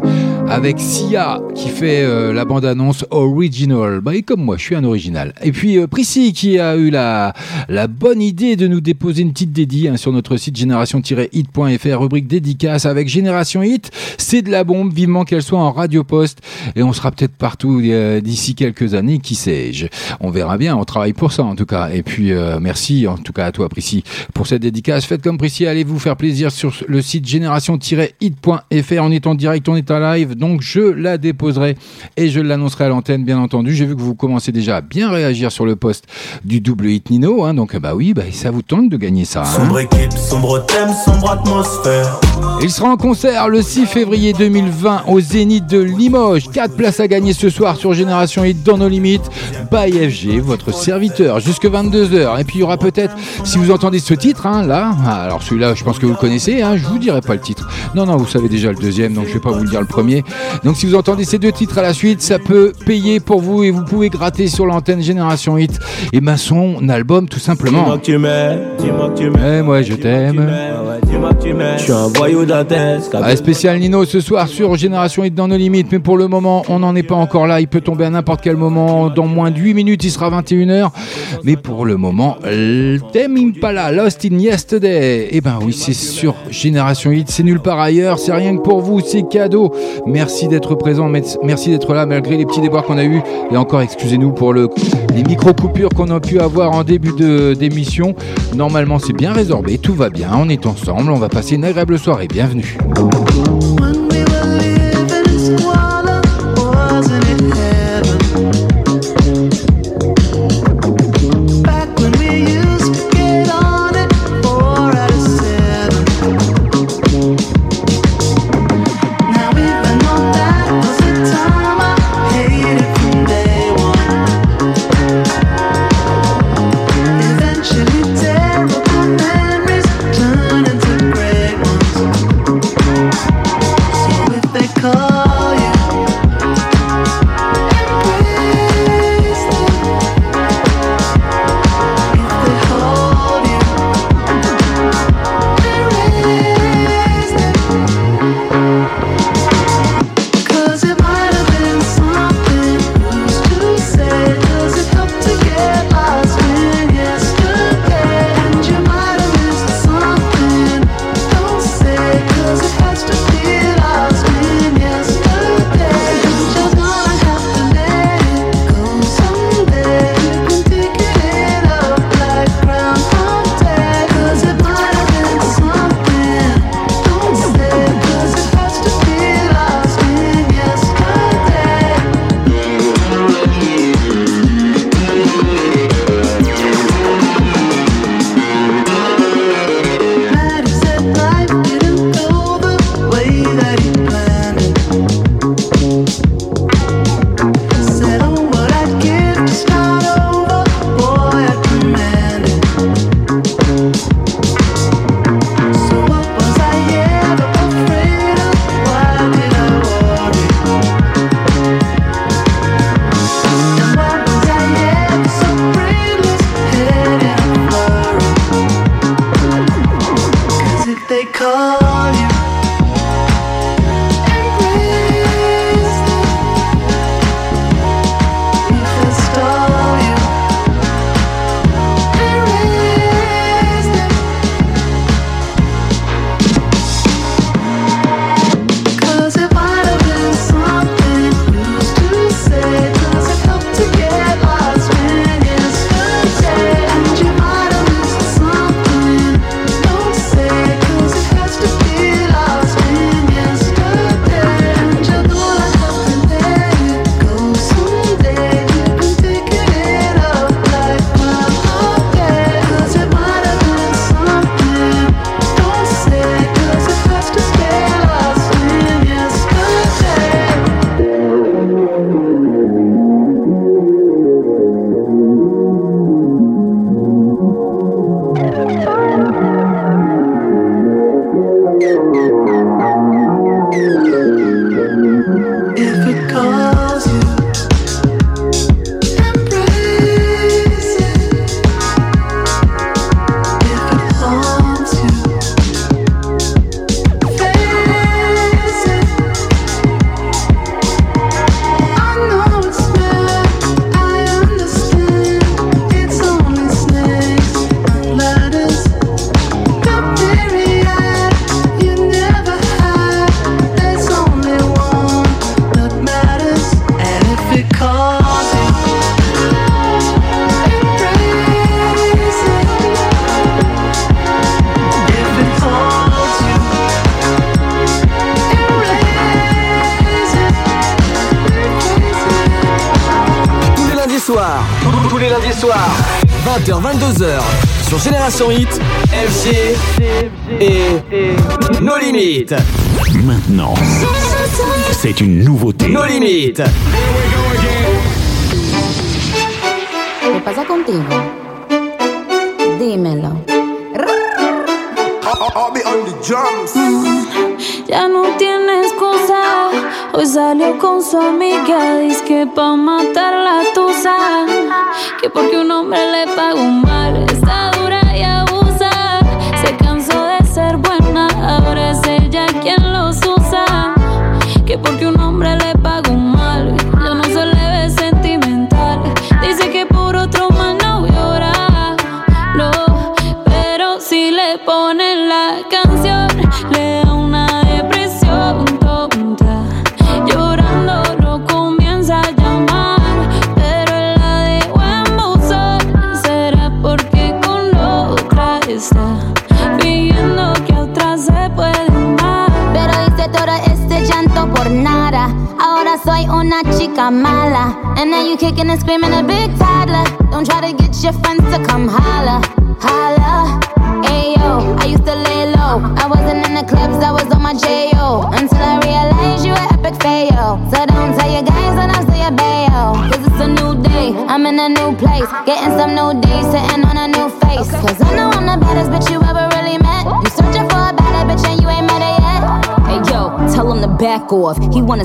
avec Sia qui fait euh, la bande-annonce original. Bah, et comme moi, je suis un original. Et puis euh, Prissy qui a eu la, la bonne idée de nous déposer une petite dédie hein, sur notre site génération-hit.fr, rubrique dédicace avec Génération Hit. C'est de la bombe, vivement qu'elle soit en radio poste. Et on sera peut-être partout euh, d'ici quelques années, qui sais-je. On verra bien, on travaille pour ça en tout cas. Et puis euh, merci en tout cas à toi Prissy pour cette dédicace. Faites comme Prissy, allez vous faire plaisir sur le site génération-hit.fr. On est en direct, on est en live, donc je la déposerai et je l'annoncerai à l'antenne, bien entendu. J'ai vu que vous commencez déjà à bien réagir sur le poste du double hit Nino, hein, donc bah oui, bah, ça vous tente de gagner ça. hein. Sombre équipe, sombre thème, sombre atmosphère. Il sera en concert le 6 février 2020 au Zénith de Limoges. 4 places à gagner ce soir sur Génération Hit dans nos limites. By FG, votre serviteur, jusque 22h. Et puis il y aura peut-être, si vous entendez ce titre, hein, là, ah, alors celui-là, je pense que vous le connaissez, hein, je vous dirai pas le titre. Non, non, vous savez déjà le deuxième, donc je vais pas vous le dire le premier. Donc si vous entendez ces deux titres à la suite, ça peut payer pour vous et vous pouvez gratter sur l'antenne Génération Hit. Et ben son album, tout simplement. Dis-moi que tu m'aimes, dis-moi que tu m'aimes. Eh, moi je t'aime. Je suis un voyou dantesque. Ah, spécial Nino ce soir sur Génération Hit dans nos limites, mais pour le moment, on n'en est pas encore là. Il peut tomber à n'importe quel moment. Dans moins de 8 minutes, il sera 21h. Mais pour le moment, le thème Impala, Lost in Yesterday. Eh ben oui, c'est sur Génération Hit. C'est nulle part ailleurs. C'est rien que pour vous. C'est cadeau. Merci d'être présent. Merci d'être là malgré les petits déboires qu'on a eu. Et encore, excusez-nous pour le, les micro-coupures qu'on a pu avoir en début d'émission. Normalement, c'est bien résorbé. Tout va bien. On est ensemble. On va passer une agréable soirée. Bienvenue.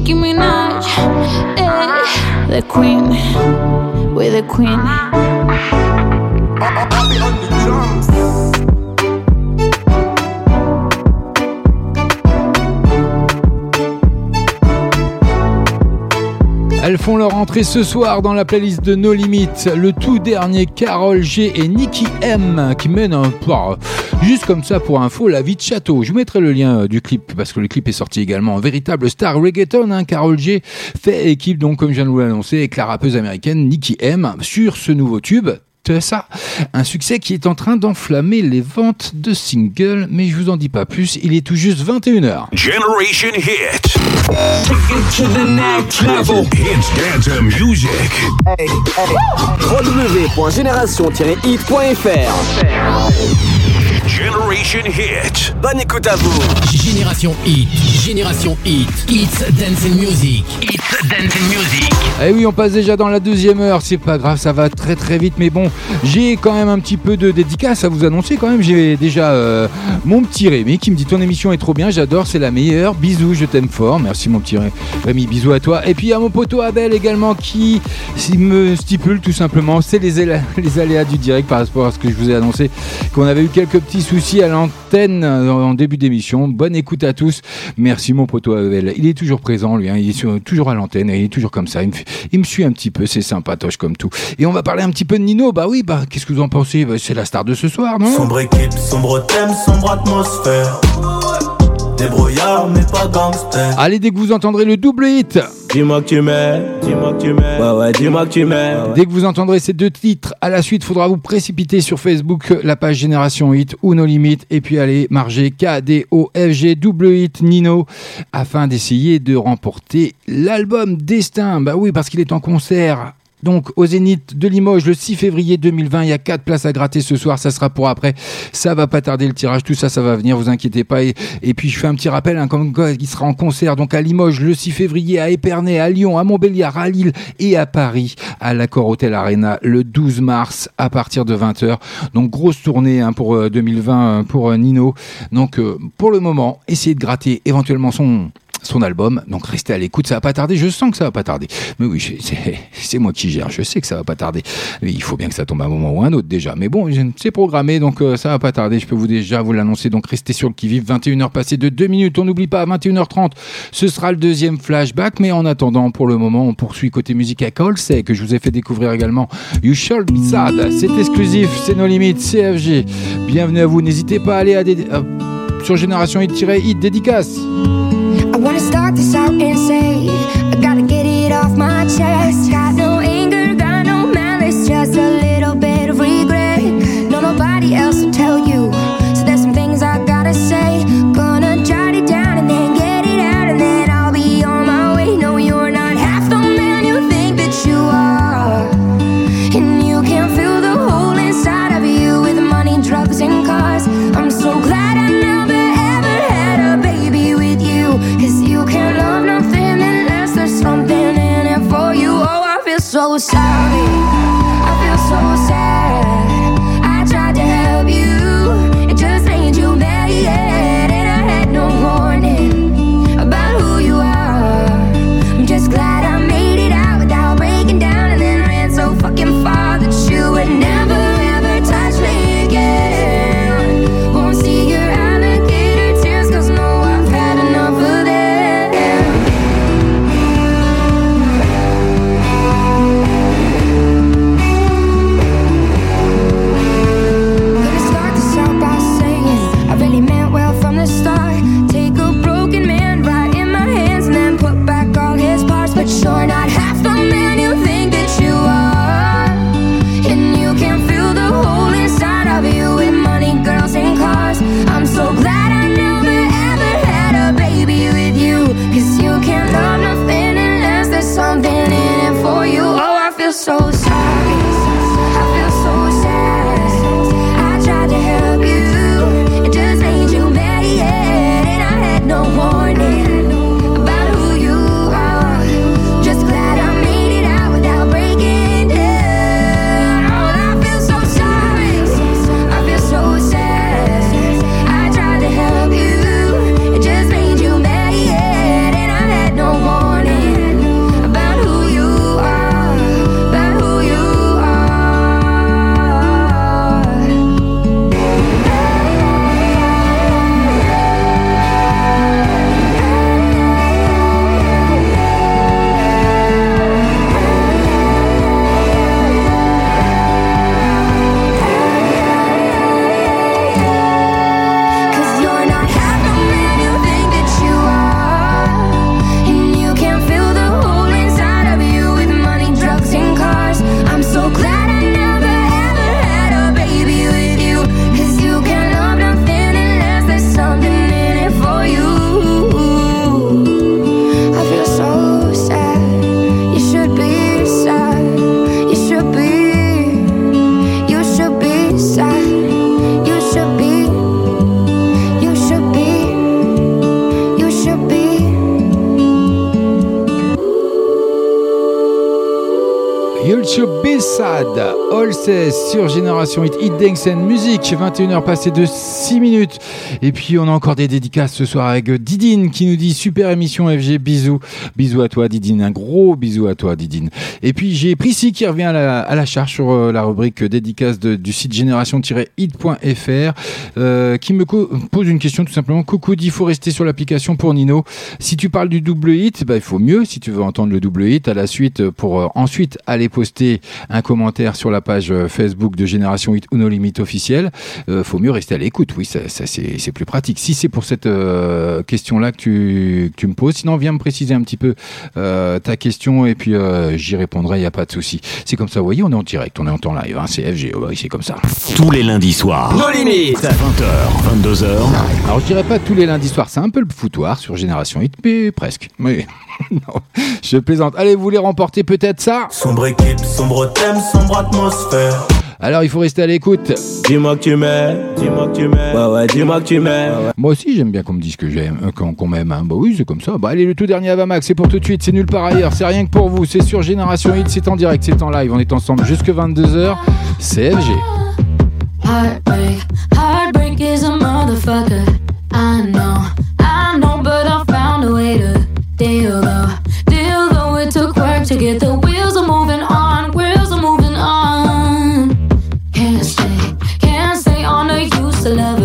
Nicki Minaj, ey, the Queen, we're the Queen. Font leur entrée ce soir dans la playlist de No Limites. Le tout dernier Carol G et Nicky M qui mènent un pas juste comme ça pour info la vie de château. Je vous mettrai le lien euh, du clip parce que le clip est sorti également en véritable star reggaeton. Hein. Carol G fait équipe donc comme je viens de vous l'annoncer avec la rappeuse américaine Nicky M sur ce nouveau tube. Ça, un succès qui est en train d'enflammer les ventes de singles, mais je vous en dis pas plus, il est tout juste 21h. Generation Hit. Take it to the next level. Hits dance music. www.génération-hit.fr Generation Hit. Bonne écoute à vous. Génération Hit, Génération Hit, It's Dance and Music, It's Dance and Music. Eh oui, on passe déjà dans la deuxième heure, c'est pas grave, ça va très très vite, mais bon, j'ai quand même un petit peu de dédicace à vous annoncer quand même. J'ai déjà euh, mon petit Rémi qui me dit ton émission est trop bien, j'adore, c'est la meilleure. Bisous, je t'aime fort. Merci mon petit Ré- Rémi, bisous à toi. Et puis il y a mon poteau Abel également qui me stipule tout simplement, c'est les, les aléas du direct par rapport à ce que je vous ai annoncé, qu'on avait eu quelques petits soucis à l'antenne en début d'émission. Bonne écoute à tous. Merci mon poteau Abel. Il est toujours présent lui, hein. il est toujours à l'antenne il est toujours comme ça. Il me, il me suit un petit peu, c'est sympatoche comme tout. Et on va parler un petit peu de Nino. Bah oui, bah qu'est-ce que vous en pensez? Bah, C'est la star de ce soir, non? Sombre équipe, sombre thème, sombre atmosphère. Débrouillard, mais pas gangster. Allez, dès que vous entendrez le double hit Dis-moi que tu m'aimes, dis-moi que tu m'aimes. Ouais, ouais, dis-moi que tu m'aimes. Dès que vous entendrez ces deux titres à la suite, faudra vous précipiter sur Facebook, la page Génération Hit ou No Limites, et puis aller marger K-D-O-F-G, double hit Nino, afin d'essayer de remporter l'album Destin. Bah oui, parce qu'il est en concert donc au Zénith de Limoges le 6 février 2020. Il y a quatre places à gratter ce soir. Ça sera pour après. Ça va pas tarder le tirage. Tout ça, ça va venir. Vous inquiétez pas. Et, puis je fais un petit rappel. Hein, il sera en concert donc à Limoges le 6 février, à Épernay, à Lyon, à Montbéliard, à Lille et à Paris à l'Accor Hotel Arena le 12 mars à partir de 20h. Donc grosse tournée hein, pour euh, 2020 euh, pour euh, Nino. Donc euh, pour le moment, essayez de gratter éventuellement son son album. Donc restez à l'écoute, ça va pas tarder. Je sens que ça va pas tarder. Mais oui, c'est moi qui gère. Je sais que ça va pas tarder. Il faut bien que ça tombe à un moment ou à un autre déjà. Mais bon, c'est programmé, donc euh, ça va pas tarder. Je peux vous déjà vous l'annoncer. Donc restez sur le qui vive. 21h passées de 2 minutes. On n'oublie pas à 21h30. Ce sera le deuxième flashback. Mais en attendant, pour le moment, on poursuit côté musique à C'est que je vous ai fait découvrir également. You Shall Be Sad. C'est exclusif. C'est nos limites. CFG. Bienvenue à vous. N'hésitez pas à aller à des- euh, sur Génération Hit-Hit dédicace. I wanna start this out and say I gotta get it off my chest. So Génération Hit, Hit Dance and Music, 21h passées de 6 minutes. Et puis on a encore des dédicaces ce soir avec Didine qui nous dit super émission FG, bisous. Bisous à toi Didine, un gros bisou à toi Didine. Et puis j'ai Prissy qui revient à la, à la charge sur euh, la rubrique dédicace de, du site génération-hit.fr euh, qui me pose une question tout simplement. Coucou, il faut rester sur l'application pour Nino. Si tu parles du double hit, bah, il faut mieux si tu veux entendre le double hit à la suite euh, pour euh, ensuite aller poster un commentaire sur la page Facebook de Génération Hit Uno Limit officielle. faut mieux rester à l'écoute, oui, ça, ça c'est plus pratique. Si c'est pour cette question-là que tu, que tu me poses, sinon viens me préciser un petit peu ta question et puis j'irai répondrai, il n'y a pas de souci. C'est comme ça, vous voyez, on est en direct, on est en temps live, hein, c'est FG, oh c'est comme ça. Tous les lundis soirs. Nos limites 20h, 22h. Alors je dirais pas tous les lundis soirs, c'est un peu le foutoir sur Génération Hit, mais presque. Mais non, je plaisante. Allez, vous voulez remporter peut-être ça? Sombre équipe, sombre thème, sombre atmosphère. Alors il faut rester à l'écoute. Dis-moi que tu m'aimes, dis-moi que tu m'aimes. Ouais, ouais, dis-moi que tu m'aimes. Moi aussi j'aime bien qu'on me dise que j'aime, euh, qu'on qu m'aime. Hein. Bah oui, c'est comme ça. Bah allez, le tout dernier Avamax, c'est pour tout de suite, c'est nulle part ailleurs, c'est rien que pour vous, c'est sur Génération Hit, c'est en direct, c'est en live, on est ensemble jusque 22h. CFG. Heartbreak, heartbreak is a motherfucker. I know, I know, but I found a way to deal though. Deal though it took work to get the wheels moving on, wheels are So love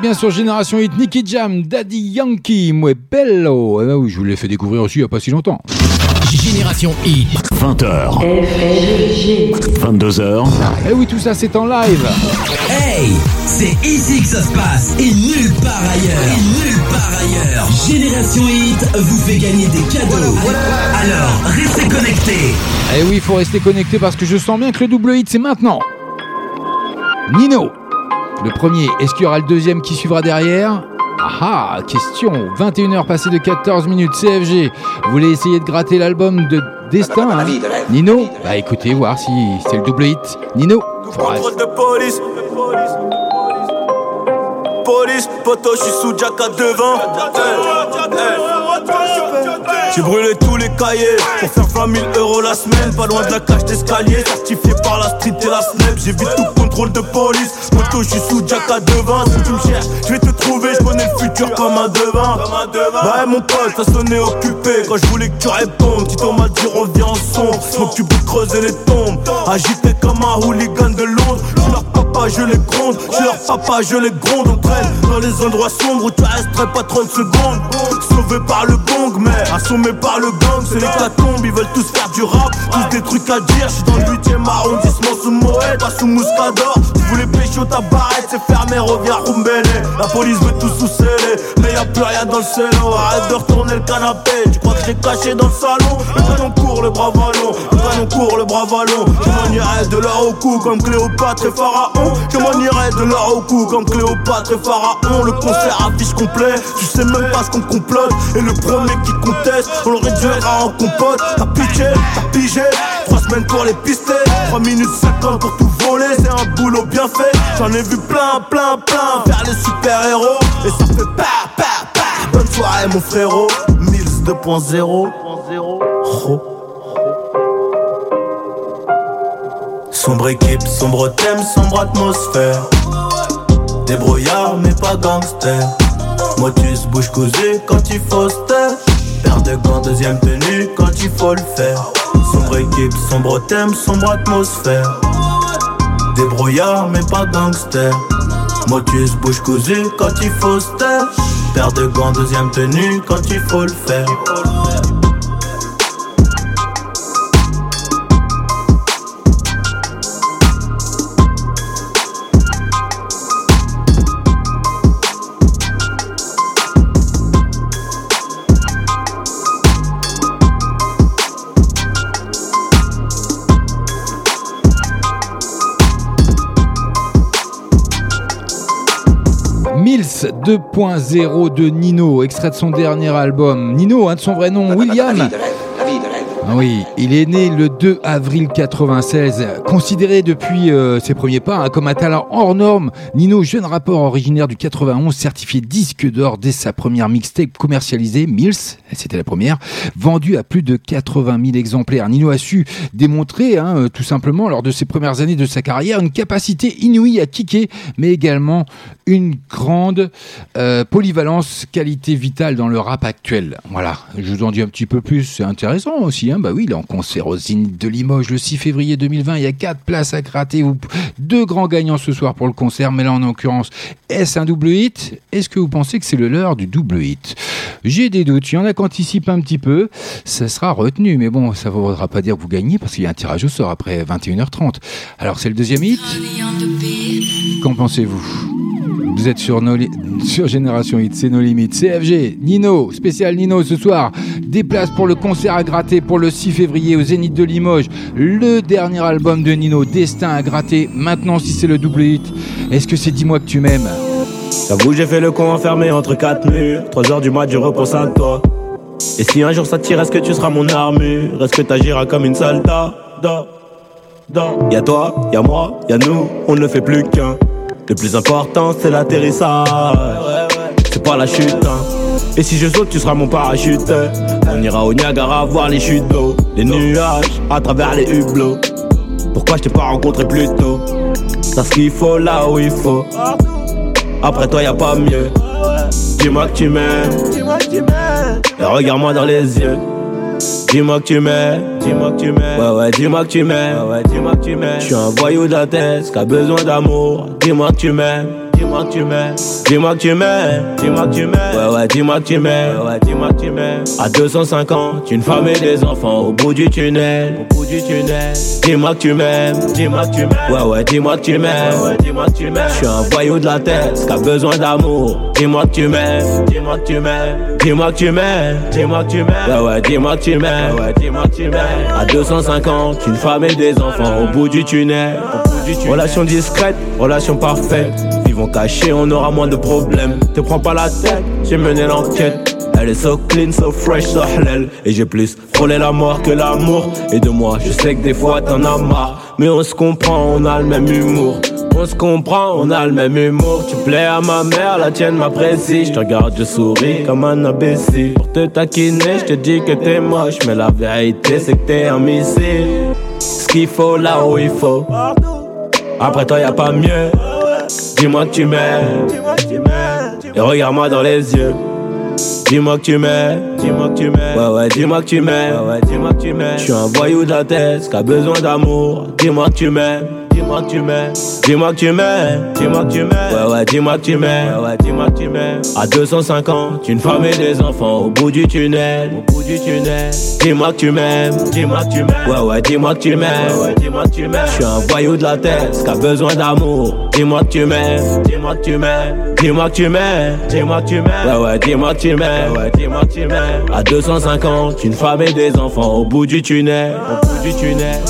bien sur Génération Hit, Nicky Jam, Daddy Yankee, Moué Bello. Eh ben oui, je vous l'ai fait découvrir aussi il n'y a pas si longtemps. Génération Hit. 20h. 22h. Eh oui, tout ça c'est en live. Hey, c'est ici que ça se passe et nulle part ailleurs. Et nulle part ailleurs. Génération Hit vous fait gagner des cadeaux. Alors, restez connectés. Eh oui, il faut rester connecté parce que je sens bien que le double hit c'est maintenant. Nino. Le premier, est-ce qu'il y aura le deuxième qui suivra derrière Ah ah, question. 21h passées de 14 minutes, CFG. Vous voulez essayer de gratter l'album de Destin hein Nino Bah écoutez, voir si c'est le double hit. Nino Contrôle de police. Police, poto, je suis sous Jack à devant. J'ai brûlé tous les cahiers pour faire 20 000 euros la semaine. Pas loin de la cage d'escalier, certifié par la street et la snap. J'évite tout contrôle de police. Poto, je suis sous Jack à devant. Si tu me cherches, je vais te trouver. Je connais le futur comme un devin. Ouais, mon pote, ça sonnait occupé. Quand je voulais que tu répondes, Tito m'a dit reviens en son. Je m'occupe de creuser les tombes. Agité comme un hooligan de Londres. Je leur papa, je les gronde. Je leur papa, je les gronde. On traîne dans les endroits sombres où tu resterais pas 30 secondes. Par le gong, mais assommé par le gang. C'est l'hécatombe, ils veulent tous faire du rap. Tous des trucs à dire. Je suis dans le 8 e arrondissement sous Moët, pas sous Mouscador. Tu voulais pécho ta barrette, c'est fermé, reviens Rumbele. La police veut tout sous sceller, mais y'a plus rien dans le cello. Arrête de retourner le canapé. Tu crois que j'ai caché dans le salon? Le canon court, le bras vallon. Le canon court, le bras vallon. Je m'en irai de l'or au cou comme Cléopâtre et Pharaon. Je m'en irai de l'or au cou comme Cléopâtre et Pharaon. Le concert affiche complet. Tu sais même pas ce qu'on complote. Et le premier qui conteste, on le réduira en compote. T'as pitié, t'as pigé. Trois semaines pour les pister. 3 minutes 50 pour tout voler. C'est un boulot bien fait. J'en ai vu plein, plein, plein. Faire les super-héros. Et ça fait pa, pa, pa. Bonne soirée, mon frérot. Mills 2.0. Oh. Sombre équipe, sombre thème, sombre atmosphère. Débrouillard mais pas gangster. Motus, bouche cousue quand il faut se taire. Paire de gants, deuxième tenue quand il faut le faire. Sombre équipe, sombre thème, sombre atmosphère. Débrouillard mais pas gangster. Motus, bouche cousue quand il faut se taire. Paire de gants, deuxième tenue quand il faut le faire. Mills 2.0 de Nino, extrait de son dernier album. Nino, hein, de son vrai nom, William. Ah oui, il est né le 2 avril 96, considéré depuis euh, ses premiers pas hein, comme un talent hors norme. Nino, jeune rappeur originaire du 91, certifié disque d'or dès sa première mixtape commercialisée, Mills, c'était la première, vendue à plus de 80 000 exemplaires. Nino a su démontrer, hein, euh, tout simplement, lors de ses premières années de sa carrière, une capacité inouïe à kicker, mais également une grande euh, polyvalence, qualité vitale dans le rap actuel. Voilà, je vous en dis un petit peu plus, c'est intéressant aussi. Hein bah oui, il est en concert au Zénith de Limoges le 6 février 2020. Il y a quatre places à gratter. Vous- Deux grands gagnants ce soir pour le concert, mais là en l'occurrence, est-ce un double hit? Est-ce que vous pensez que c'est le leur du double hit? J'ai des doutes. Il y en a qui anticipent un petit peu. Ça sera retenu, mais bon, ça ne voudra pas dire que vous gagnez parce qu'il y a un tirage au sort après 21h30. Alors c'est le deuxième hit Qu'en pensez-vous? Vous êtes sur, nos sur Génération Hit, c'est nos limites. CFG, Nino, spécial Nino ce soir. Des places pour le concert à gratter pour le 6 février au Zénith de Limoges. Le dernier album de Nino, Destin à gratter. Maintenant, si c'est le double hit, est-ce que c'est Dis-moi que tu m'aimes? J'avoue, j'ai fait le con enfermé entre quatre murs. 3 heures du mat, je repense à toi. Et si un jour ça tire, est-ce que tu seras mon armure? Est-ce que t'agiras comme une salta? Y'a toi, y'a moi, y'a nous, on ne fait plus qu'un. Le plus important, c'est l'atterrissage. C'est pas la chute, hein. Et si je saute, tu seras mon parachute. On ira au Niagara voir les chutes d'eau, les nuages à travers les hublots. Pourquoi je t'ai pas rencontré plus tôt? T'as ce qu'il faut là où il faut. Après toi, y a pas mieux. Dis-moi que tu m'aimes. Et regarde-moi dans les yeux. Dis-moi que tu m'aimes. Dis-moi que tu m'aimes. Ouais, ouais, dis-moi que tu m'aimes. Ouais, ouais, dis-moi que tu m'aimes. Je suis un voyou de la tête qui a besoin d'amour. Dis-moi que tu m'aimes. Dis-moi que tu m'aimes. Dis-moi que tu m'aimes. Dis-moi que tu m'aimes. Ouais, ouais, dis-moi que tu m'aimes. Ouais, ouais, dis-moi que tu m'aimes. À 250, une femme et des enfants au bout du tunnel. Au bout du tunnel. Dis-moi que tu m'aimes. Dis-moi que tu m'aimes. Ouais, ouais, dis-moi que tu m'aimes. Ouais, dis-moi que tu m'aimes. Je suis un voyou de la tête qui a besoin d'amour. Dis-moi que tu m'aimes. Dis-moi que tu m'aimes. Dis-moi que tu m'aimes. Dis-moi que tu m'aimes. Ouais, ouais, dis-moi que tu m'aimes. Ouais, dis-moi que tu m'aimes. À 250, une femme et des enfants au bout du tunnel. Au bout du tunnel. Relation discrète, relation parfaite. Cachés, on aura moins de problèmes. Te prends pas la tête, j'ai mené l'enquête. Elle est so clean, so fresh, so halal. Et j'ai plus frôlé la mort que l'amour. Et de moi, je sais que des fois t'en as marre. Mais on se comprend, on a le même humour. On se comprend, on a le même humour. Tu plais à ma mère, la tienne m'apprécie. Je te regarde, je souris comme un imbécile. Pour te taquiner, je te dis que t'es moche. Mais la vérité, c'est que t'es un missile. Ce qu'il faut là où il faut. Après toi, y a pas mieux. Dis-moi que tu m'aimes. Et regarde-moi dans les yeux. Dis-moi que tu m'aimes, dis-moi que tu m'aimes. Ouais, ouais, dis-moi que tu m'aimes. Ouais, ouais, dis-moi que tu m'aimes. Je suis un voyou de la tête qui a besoin d'amour. Dis-moi que tu m'aimes. Dis-moi que tu m'aimes. Dis-moi que tu m'aimes. Dis-moi que tu m'aimes. Ouais, ouais, dis-moi que tu m'aimes. Ouais, ouais, dis-moi que tu m'aimes. À 250, une femme et des enfants au bout du tunnel. Au bout du tunnel. Dis-moi que tu m'aimes. Dis-moi que tu m'aimes. Ouais, ouais, dis-moi que tu m'aimes. Ouais, ouais, dis-moi que tu m'aimes. Je suis un voyou de la tête qui besoin d'amour. Dis-moi que tu m'aimes. Dis-moi que tu m'aimes. Dis-moi que tu m'aimes. Dis-moi que tu m'aimes. Ouais, ouais, dis-moi que tu m'aimes. Ouais, dis-moi que tu m'aimes. À 250, une femme et des enfants au bout du tunnel. Au bout du tunnel.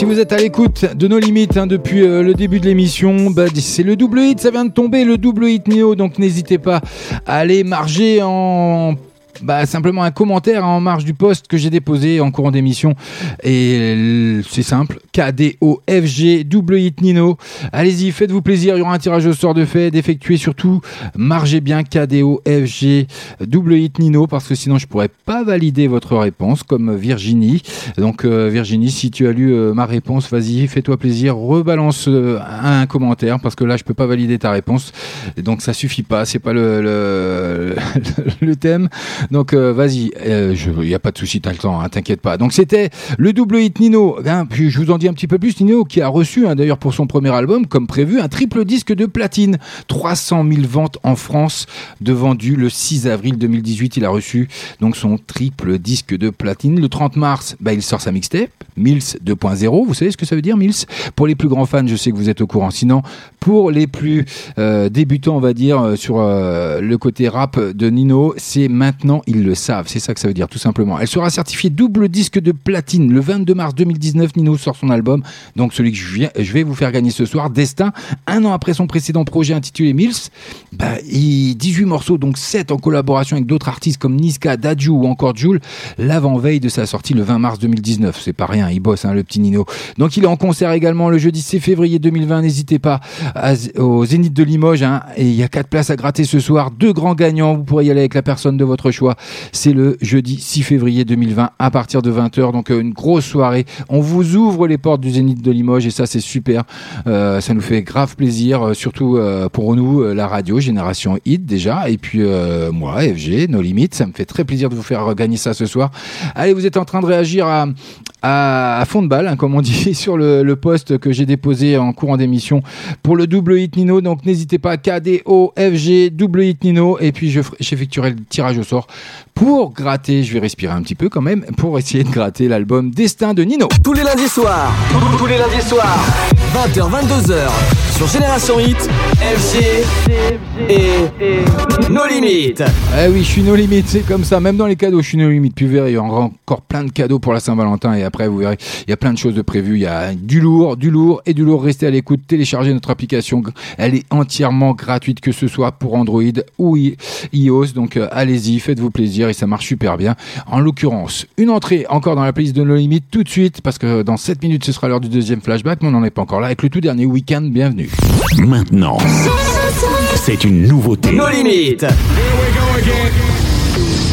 Si vous êtes à l'écoute de nos limites hein, depuis euh, le début de l'émission, bah, c'est le double hit, ça vient de tomber, le double hit Neo, donc n'hésitez pas à aller marger en... Bah, simplement un commentaire en marge du post que j'ai déposé en courant d'émission. Et c'est simple. KDOFG double hit Nino. Allez-y faites-vous plaisir. Il y aura un tirage au sort de fait d'effectuer surtout. Margez bien KDOFG double hit Nino parce que sinon je pourrais pas valider votre réponse comme Virginie. Donc euh, Virginie si tu as lu euh, ma réponse vas-y fais-toi plaisir. Rebalance euh, un commentaire parce que là je peux pas valider ta réponse. Donc ça suffit pas. C'est pas le thème Donc euh, vas-y, il n'y a pas de souci, t'as le temps, hein, t'inquiète pas. Donc c'était le double hit Nino. Hein, puis je vous en dis un petit peu plus. Nino qui a reçu hein, d'ailleurs pour son premier album, comme prévu, un triple disque de platine. 300 000 ventes en France de vendus le 6 avril 2018. Il a reçu donc son triple disque de platine. Le 30 mars, bah, il sort sa mixtape, Mills 2.0. Vous savez ce que ça veut dire, Mills? Pour les plus grands fans, je sais que vous êtes au courant. Sinon, pour les plus euh, débutants, on va dire, euh, sur euh, le côté rap de Nino, c'est maintenant, ils le savent. C'est ça que ça veut dire, tout simplement. Elle sera certifiée double disque de platine. Le 22 mars 2019, Nino sort son album. Donc celui que je, vais vous faire gagner ce soir, Destin. Un an après son précédent projet intitulé Mills, bah, il, 18 morceaux, donc 7 en collaboration avec d'autres artistes comme Niska, Dadju ou encore Jules, l'avant-veille de sa sortie le 20 mars 2019. C'est pas rien, il bosse, hein, le petit Nino. Donc il est en concert également le jeudi 6 février 2020. N'hésitez pas au Zénith de Limoges. Hein, et il y a quatre places à gratter ce soir. Deux grands gagnants. Vous pourrez y aller avec la personne de votre choix. C'est le jeudi 6 février 2020 à partir de 20h. Donc euh, une grosse soirée. On vous ouvre les portes du Zénith de Limoges et ça c'est super. Euh, ça nous fait grave plaisir, euh, surtout pour nous, la radio Génération Hit déjà. Et puis moi, FG, nos limites. Ça me fait très plaisir de vous faire gagner ça ce soir. Allez, vous êtes en train de réagir à, à, fond de balle, hein, comme on dit, sur le, le post que j'ai déposé en courant d'émission pour le double hit Nino. Donc n'hésitez pas, KDOFG, double hit Nino. Et puis j'effectuerai le tirage au sort pour gratter, je vais respirer un petit peu quand même, pour essayer de gratter l'album Destin de Nino. Tous les lundis soirs, tous les lundis soirs, 20h, 22h, sur Génération Hit, FG et No Limites. Eh oui, je suis No Limites, c'est comme ça. Même dans les cadeaux, je suis No Limites. Puis vous verrez, il y aura encore plein de cadeaux pour la Saint-Valentin. Et après, vous verrez, il y a plein de choses de prévues. Il y a du lourd, du lourd et du lourd. Restez à l'écoute, téléchargez notre application. Elle est entièrement gratuite, que ce soit pour Android ou iOS. Donc euh, allez-y, faites-vous plaisir et ça marche super bien. En l'occurrence, une entrée encore dans la playlist de No Limites tout de suite parce que dans 7 minutes ce sera l'heure du deuxième flashback, mais on n'en est pas encore là avec le tout dernier week-end. Bienvenue. Maintenant, c'est une nouveauté. No Limites. I've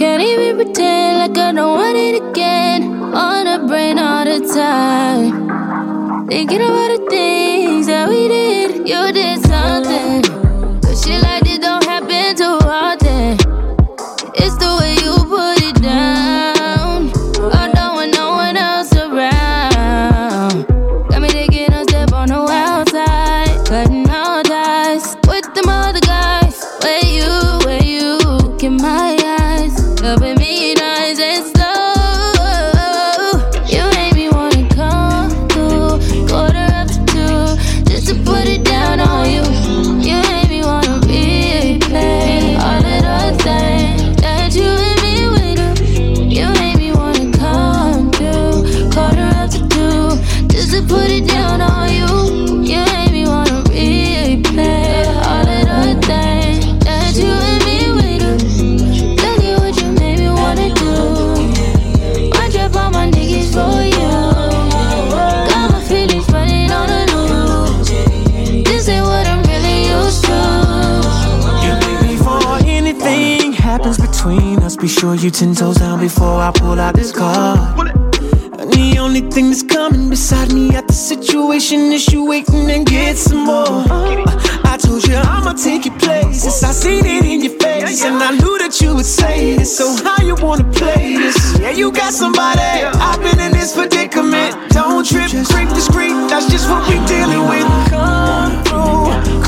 Can't even pretend like I don't want it again. On the brain all the time. Thinking about the things that we did. You did something. Sure you ten toes down before I pull out this car. And the only thing that's coming beside me at the situation is you waiting and get some more. I told you I'ma take your places. I seen it in your face, and I knew that you would say this. So how you wanna play this? Yeah, you got somebody. I've been in this predicament. Don't trip, creep discreet. That's just what we dealing with. Come through,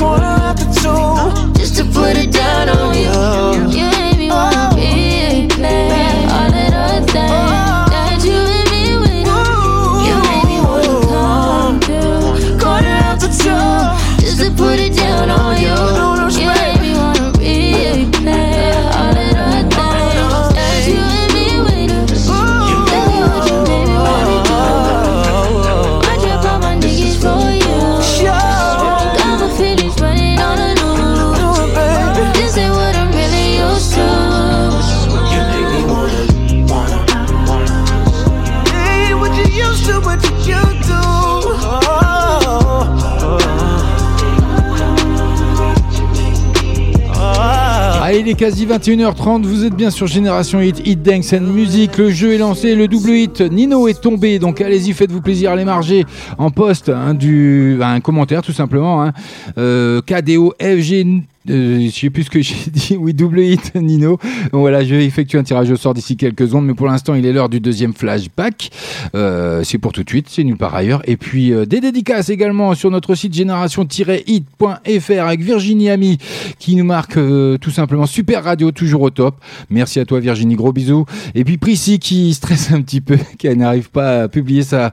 il est quasi 21h30, vous êtes bien sur Génération Hit, Hit Dance and Music, le jeu est lancé, le double hit, Nino est tombé, donc allez-y, faites-vous plaisir les marger en post, hein, du, un commentaire tout simplement, hein. euh, KDO, FG, je sais plus ce que j'ai dit, oui, double hit, Nino. Donc voilà, je vais effectuer un tirage au sort d'ici quelques secondes, mais pour l'instant, il est l'heure du deuxième flashback. Euh, c'est pour tout de suite, c'est nulle part ailleurs. Et puis, euh, des dédicaces également sur notre site génération-hit.fr avec Virginie Ami qui nous marque euh, tout simplement super radio, toujours au top. Merci à toi, Virginie, gros bisous. Et puis, Prissy qui stresse un petit peu, qui n'arrive pas à publier sa,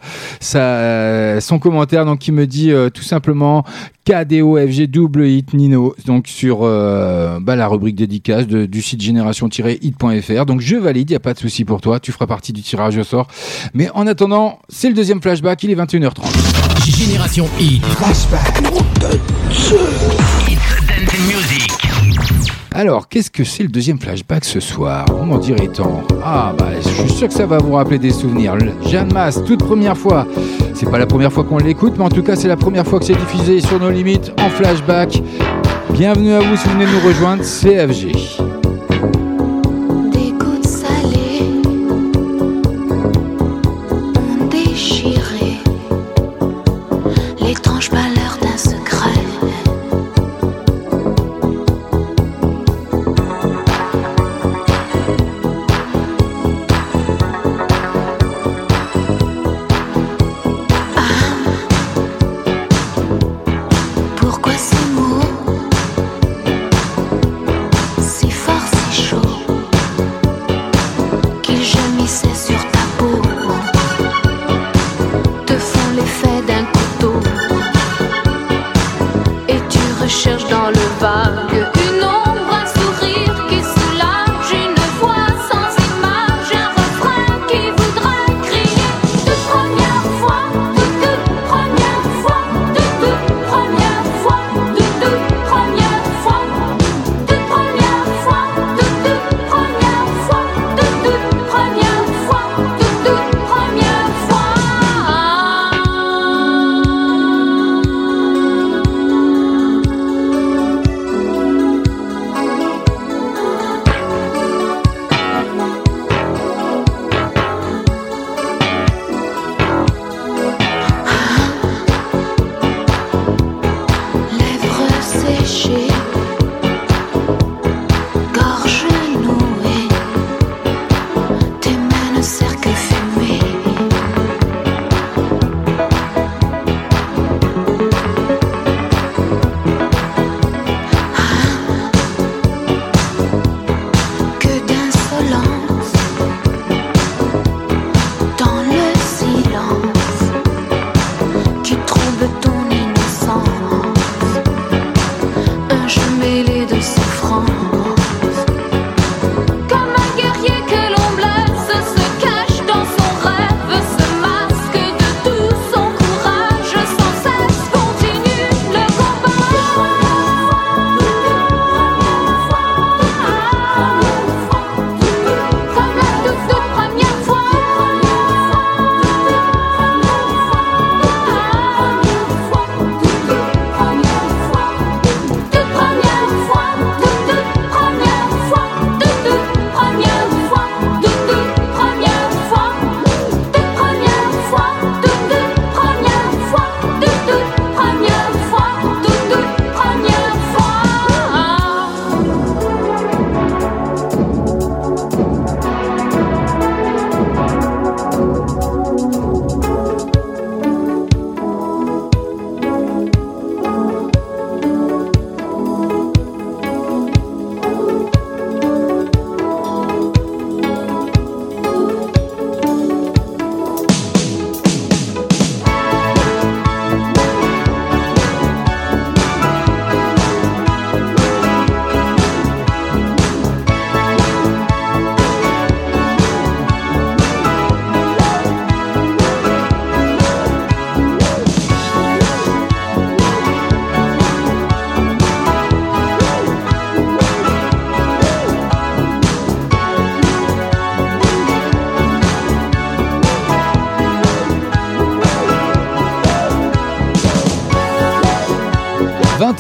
son commentaire, donc qui me dit euh, tout simplement KDOFG double hit Nino donc sur euh, bah, la rubrique dédicace de- du site génération-hit.fr donc je valide, il n'y a pas de souci pour toi. Tu feras partie du tirage au sort. Mais en attendant c'est le deuxième flashback. Il est 21h30 Génération Hit. alors qu'est-ce que c'est le deuxième flashback ce soir? Vous m'en direz tant ah bah je suis sûr que ça va vous rappeler des souvenirs. Le- Jeanne Masse toute première fois. C'est pas la première fois qu'on l'écoute mais en tout cas c'est la première fois que c'est diffusé sur nos limites en flashback bienvenue à vous si vous venez nous rejoindre CFG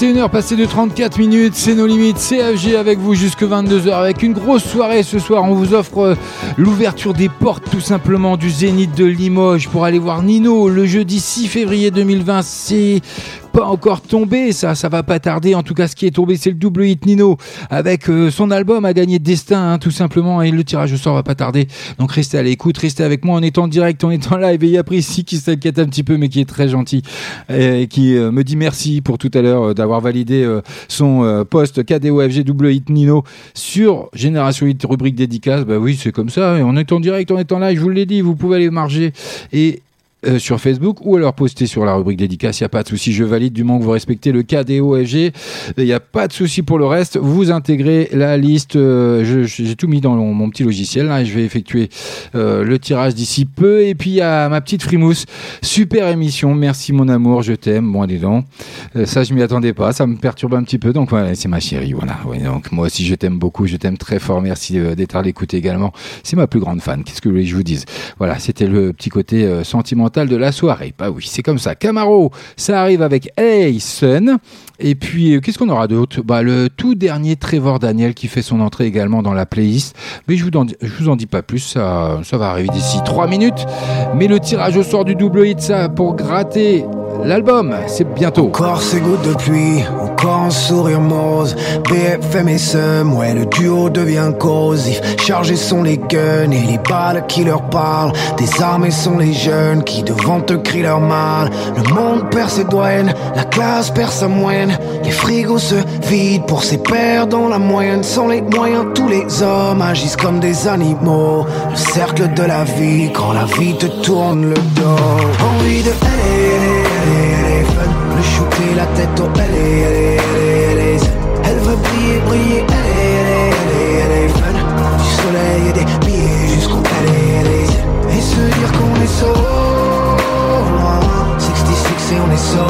21h passé de 34 minutes, c'est nos limites, CFG avec vous jusque 22h avec une grosse soirée ce soir. On vous offre euh, l'ouverture des portes tout simplement du Zénith de Limoges pour aller voir Nino le jeudi 6 février 2020. C'est pas encore tombé, ça, ça va pas tarder. En tout cas, ce qui est tombé, c'est le double hit Nino avec euh, son album à gagner Destin, hein, tout simplement. Et le tirage au sort va pas tarder. Donc restez à l'écoute, restez avec moi. On est en direct, on est en live. Et il y a Prissy qui s'inquiète un petit peu, mais qui est très gentil et qui euh, me dit merci pour tout à l'heure euh, d'avoir validé son poste KDOFG double hit Nino sur Génération Hit rubrique dédicace. Bah oui, c'est comme ça. Et on est en direct, on est en live. Je vous l'ai dit, vous pouvez aller marger et euh, sur Facebook ou alors poster sur la rubrique dédicace, il n'y a pas de souci, je valide du moment que vous respectez le KDOFG, il n'y a pas de souci pour le reste, vous intégrez la liste, euh, j'ai tout mis dans mon, petit logiciel, là, et je vais effectuer euh, le tirage d'ici peu, et puis a ma petite frimousse, super émission, merci mon amour, je t'aime, bon dis donc, Euh, ça je m'y attendais pas, ça me perturbe un petit peu, donc voilà, c'est ma chérie, voilà, donc moi aussi je t'aime beaucoup, je t'aime très fort, merci euh, d'être à l'écoute également, c'est ma plus grande fan, qu'est-ce que je vous dise? Voilà, c'était le petit côté euh, de la soirée. Bah oui, c'est comme ça. Camaro, ça arrive avec Hey Sun. Et puis, euh, qu'est-ce qu'on aura d'autre? Bah le tout dernier Trevor Daniel qui fait son entrée également dans la playlist. Mais je vous vous en dis pas plus, ça, ça va arriver d'ici 3 minutes. Mais le tirage au sort du double hit, ça, pour gratter l'album, c'est bientôt. Encore ces gouttes de pluie, encore un sourire morose. BFM et ouais, le duo devient corrosif. Chargés sont les guns et les balles qui leur parlent. Désarmés sont les jeunes qui devant te crient leur mal. Le monde perd ses douanes, la classe perd sa moyenne. Les frigos se vident pour ses pères dans la moyenne. Sans les moyens, tous les hommes agissent comme des animaux. Le cercle de la vie, quand la vie te tourne le dos. Envie de la tête au aller, zen. Elle veut briller, briller, aller, aller, aller, aller, fun. Du soleil et des billets jusqu'au aller, zen. Et se dire qu'on est so loin. 66 et on est so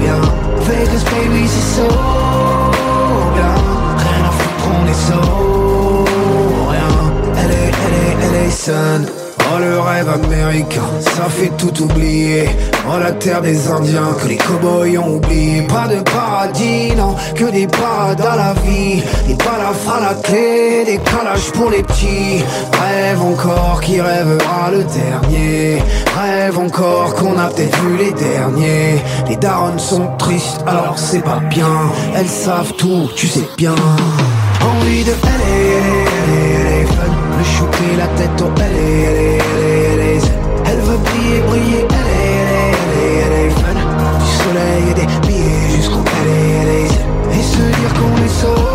bien. Vegas baby, c'est so bien. Rien à foutre, on est so rien. Elle est, elle est, elle est sun. Oh le rêve américain, ça fait tout oublier. Oh la terre des indiens que les cowboys ont oublié. Pas de paradis, non, que des parades à la vie. Des balafres à la clé, des calages pour les petits. Rêve encore qui rêvera le dernier. Rêve encore qu'on a peut-être vu les derniers. Les darons sont tristes, alors c'est pas bien. Elles savent tout, tu sais bien. Envie de shooter la tête au aller, aller, aller, zen. Elle veut briller, briller, aller, aller, aller, aller, fun Du soleil et des billets jusqu'au aller, aller, zen. Et se dire qu'on est so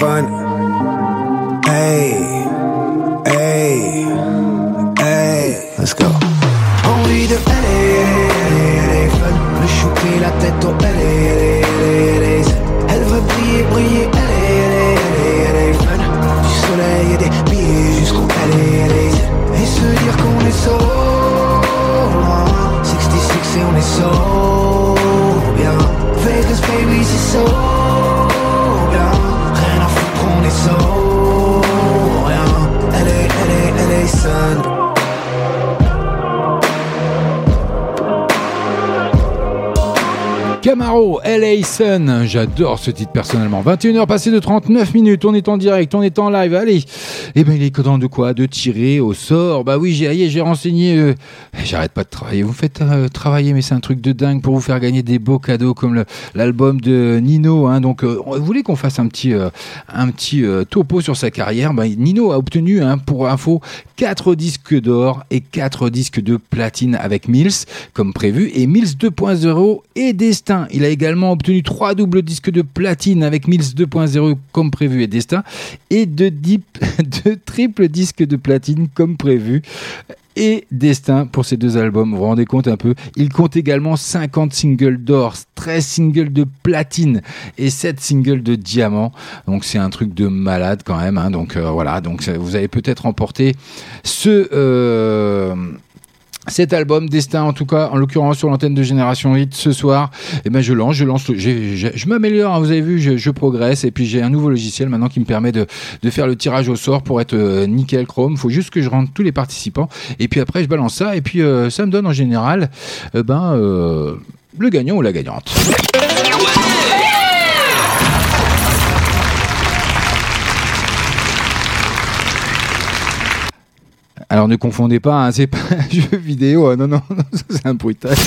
est, elle Camaro, LA Sun, j'adore ce titre personnellement. 21h passé de 39 minutes, on est en direct, on est en live, allez. Eh ben il est temps de quoi? De tirer au sort. Bah oui, j'ai j'ai renseigné, euh, j'arrête pas de travailler. Vous faites euh, travailler, mais c'est un truc de dingue pour vous faire gagner des beaux cadeaux comme l'album de Nino. Hein. Donc euh, vous voulez qu'on fasse un petit, un topo sur sa carrière? Bah, Nino a obtenu, hein, pour info, 4 disques d'or et 4 disques de platine avec Mills, comme prévu, et Mills 2.0 et Destin. Il a également obtenu 3 doubles disques de platine avec Mills 2.0 comme prévu et Destin, et 2 de triples disques de platine comme prévu et Destin pour ces deux albums. Vous vous rendez compte un peu Il compte également 50 singles d'or, 13 singles de platine et 7 singles de diamant. Donc c'est un truc de malade quand même. hein. Donc euh, voilà, donc vous avez peut-être remporté ce... euh, cet album Destin en tout cas en l'occurrence sur l'antenne de Génération Hit ce soir et ben je lance je lance j'ai- j'ai- je m'améliore hein, vous avez vu je, je progresse et puis j'ai un nouveau logiciel maintenant qui me permet de, de faire le tirage au sort pour être euh, nickel chrome. Faut juste que je rentre tous les participants et puis après je balance ça et puis euh, ça me donne en général euh, ben euh, le gagnant ou la gagnante alors ne confondez pas, hein, c'est pas un jeu vidéo, hein, non, non, non, c'est un bruitage.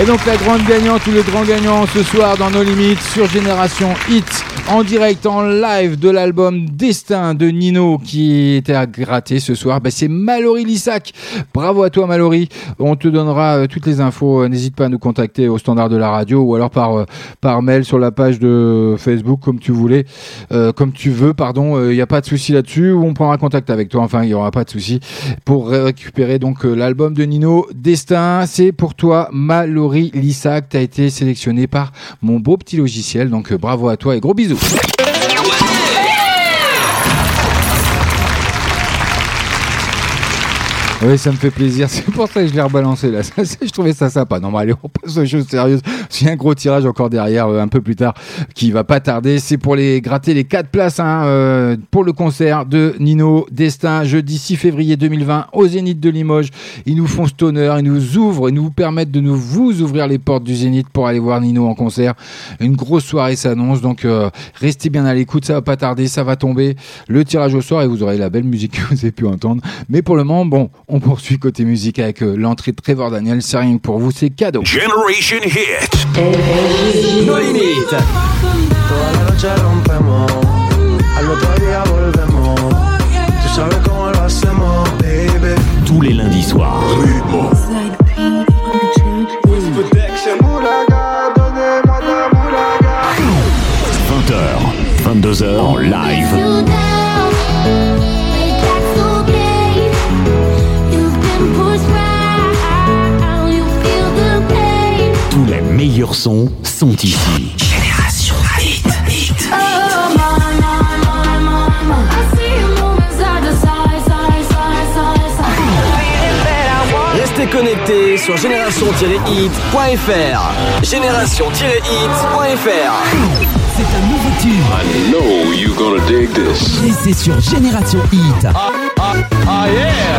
Et donc la grande gagnante ou le grand gagnant ce soir dans nos limites sur Génération Hit en direct en live de l'album Destin de Nino qui était à gratter ce soir, bah, c'est Mallory Lissac. Bravo à toi Mallory. On te donnera euh, toutes les infos. Euh, N'hésite pas à nous contacter au standard de la radio ou alors par, euh, par mail sur la page de Facebook comme tu voulais, euh, comme tu veux, pardon. Il n'y a pas de souci là-dessus. On prendra contact avec toi. Enfin, il n'y aura pas de souci pour récupérer donc l'album de Nino Destin. C'est pour toi Mallory Lissac. Tu as été sélectionné par mon beau petit logiciel. Donc euh, bravo à toi et gros bisous. Oui, ça me fait plaisir. C'est pour ça que je l'ai rebalancé là. Je trouvais ça sympa. Non, mais allez, on passe aux choses sérieuses. A un gros tirage encore derrière, euh, un peu plus tard, qui va pas tarder. C'est pour les gratter les quatre places hein, euh, pour le concert de Nino Destin, jeudi 6 février 2020 au Zénith de Limoges. Ils nous font cet honneur, ils nous ouvrent, ils nous permettent de nous vous ouvrir les portes du Zénith pour aller voir Nino en concert. Une grosse soirée s'annonce, donc euh, restez bien à l'écoute. Ça va pas tarder, ça va tomber. Le tirage au soir et vous aurez la belle musique que vous avez pu entendre. Mais pour le moment, bon, on poursuit côté musique avec euh, l'entrée de Trevor Daniel. C'est rien que pour vous, c'est cadeau. Generation Hit. Baby. Tous les lundis soirs. 20h, 22h en live. Meilleurs sons sont ici. Génération Hit. Hit. Restez connectés sur génération-hit.fr. Génération-hit.fr. C'est un nouveau tube. I know you gonna dig this. Et c'est sur Génération Hit. Ah yeah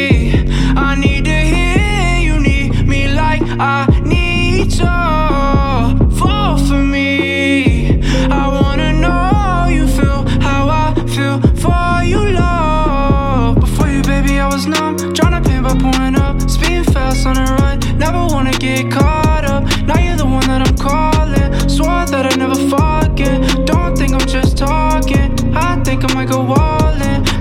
Get caught up. Now you're the one that I'm calling. Swore that I never forget. Don't think I'm just talking. I think I might go all.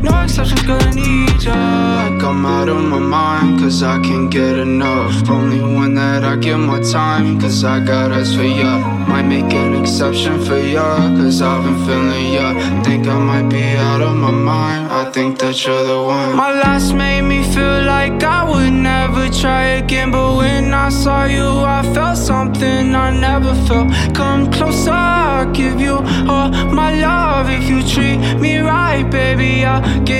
No exceptions, gonna need ya. Come out of my mind, cause I can't get enough. Only one that I give my time, cause I got eyes for ya. Might make an exception for ya, cause I've been feeling ya. Think I might be out of my mind. I think that you're the one. My last made me feel like I would never try again. But when I saw you, I felt something I never felt. Come closer, I'll give you all my love. If you treat me right, baby, I'll give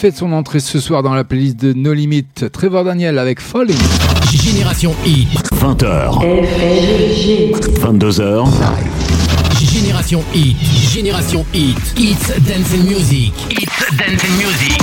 Fait son entrée ce soir dans la playlist de No Limit. Trevor Daniel avec Falling. Génération Hit. 20h. 22h. Génération Hit. Génération Hit. It's Dance and Music. It's Dance and Music.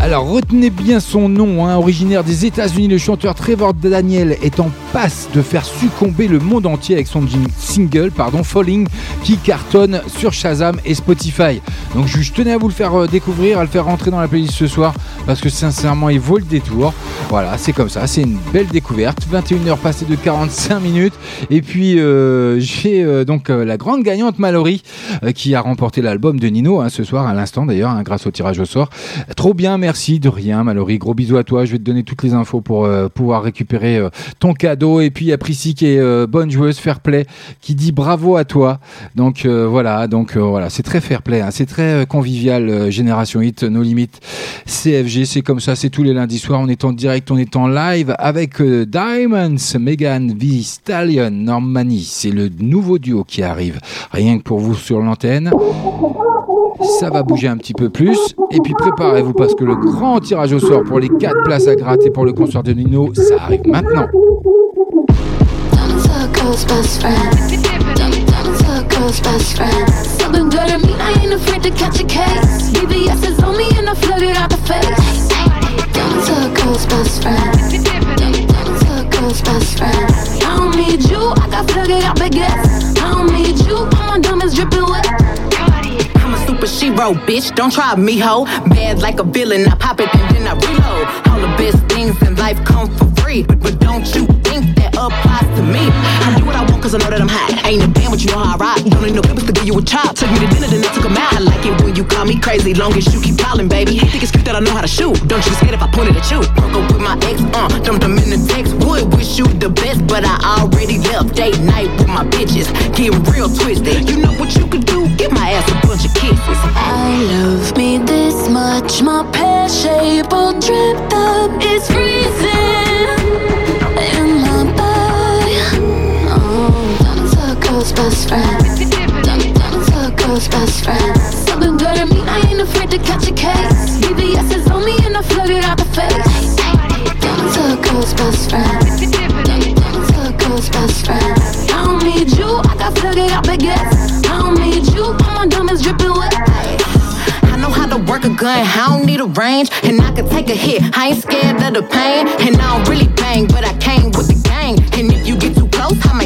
Alors retenez bien son nom, hein, originaire des États-Unis, le chanteur Trevor Daniel est en passe de faire succomber le monde entier avec son single pardon, Falling qui cartonne sur Shazam et Spotify. Donc je, tenais à vous le faire euh, découvrir, à le faire rentrer dans la playlist ce soir parce que sincèrement il vaut le détour. Voilà, c'est comme ça, c'est une belle découverte. 21h passées de 45 minutes et puis euh, j'ai euh, donc la grande gagnante Mallory qui a remporté l'album de Nino hein, ce soir à l'instant d'ailleurs hein, grâce au tirage au sort. Trop bien, merci de rien Mallory. Gros bisous à toi. Je vais te donner toutes les infos pour pouvoir récupérer ton cadeau. Et puis il y a Prissy qui est euh, bonne joueuse, fair play, qui dit bravo à toi. Donc euh, voilà, donc euh, voilà, c'est très fair play, hein. c'est très convivial. Génération Hit, nos limites, CFG, c'est comme ça, c'est tous les lundis soirs. On est en direct, on est en live avec Diamonds, Megan V Stallion, Normani. C'est le nouveau duo qui arrive. Rien que pour vous sur l'antenne. Ça va bouger un petit peu plus. Et puis préparez-vous parce que le grand tirage au sort pour les 4 places à gratter pour le concert de Nino, ça arrive maintenant. Diamonds are girl's best friend. Diamonds are girl's best friend. Something good at me, I ain't afraid to catch a case. BBS is on me and I flood it out the face. Diamonds are girl's best friend. Diamonds are girl's best friend. I don't need you, I got flooded out baguettes. I don't need you, all my diamonds dripping wet. I'm a super shero, bitch. Don't try me, ho. Bad like a villain. I pop it and then I reload. All the best things in life come for free. But, but don't you me? I do what I want cause I know that I'm hot. Ain't a band, but you know how I rock. Don't need no papers to give you a chop. Took me to dinner, then I took 'em out. I like it when you call me crazy. Long as you keep calling, baby. Think it's cute that I know how to shoot. Don't you get scared if I point it at you. Broke up with my ex, uh. Dumped them in the text. Would wish you the best, but I already left. Date night with my bitches. Getting real twisted. You know what you could do? Give my ass a bunch of kisses. I love me this much. My pear shape all dripped up. It's freezing girl's best friend. Diamond, diamonds are a girl's best friend. Something good at me, I ain't afraid to catch a case. BBS is on me and I flood it out the face. Diamonds are a girl's best friend. Diamond, diamonds are a girl's best friend. I don't need you, I got flooded out baguettes. I don't need you, all my diamonds dripping wet. I know how to work a gun, I don't need a range, and I can take a hit. I ain't scared of the pain, and I don't really bang, but I came with the gang. And if you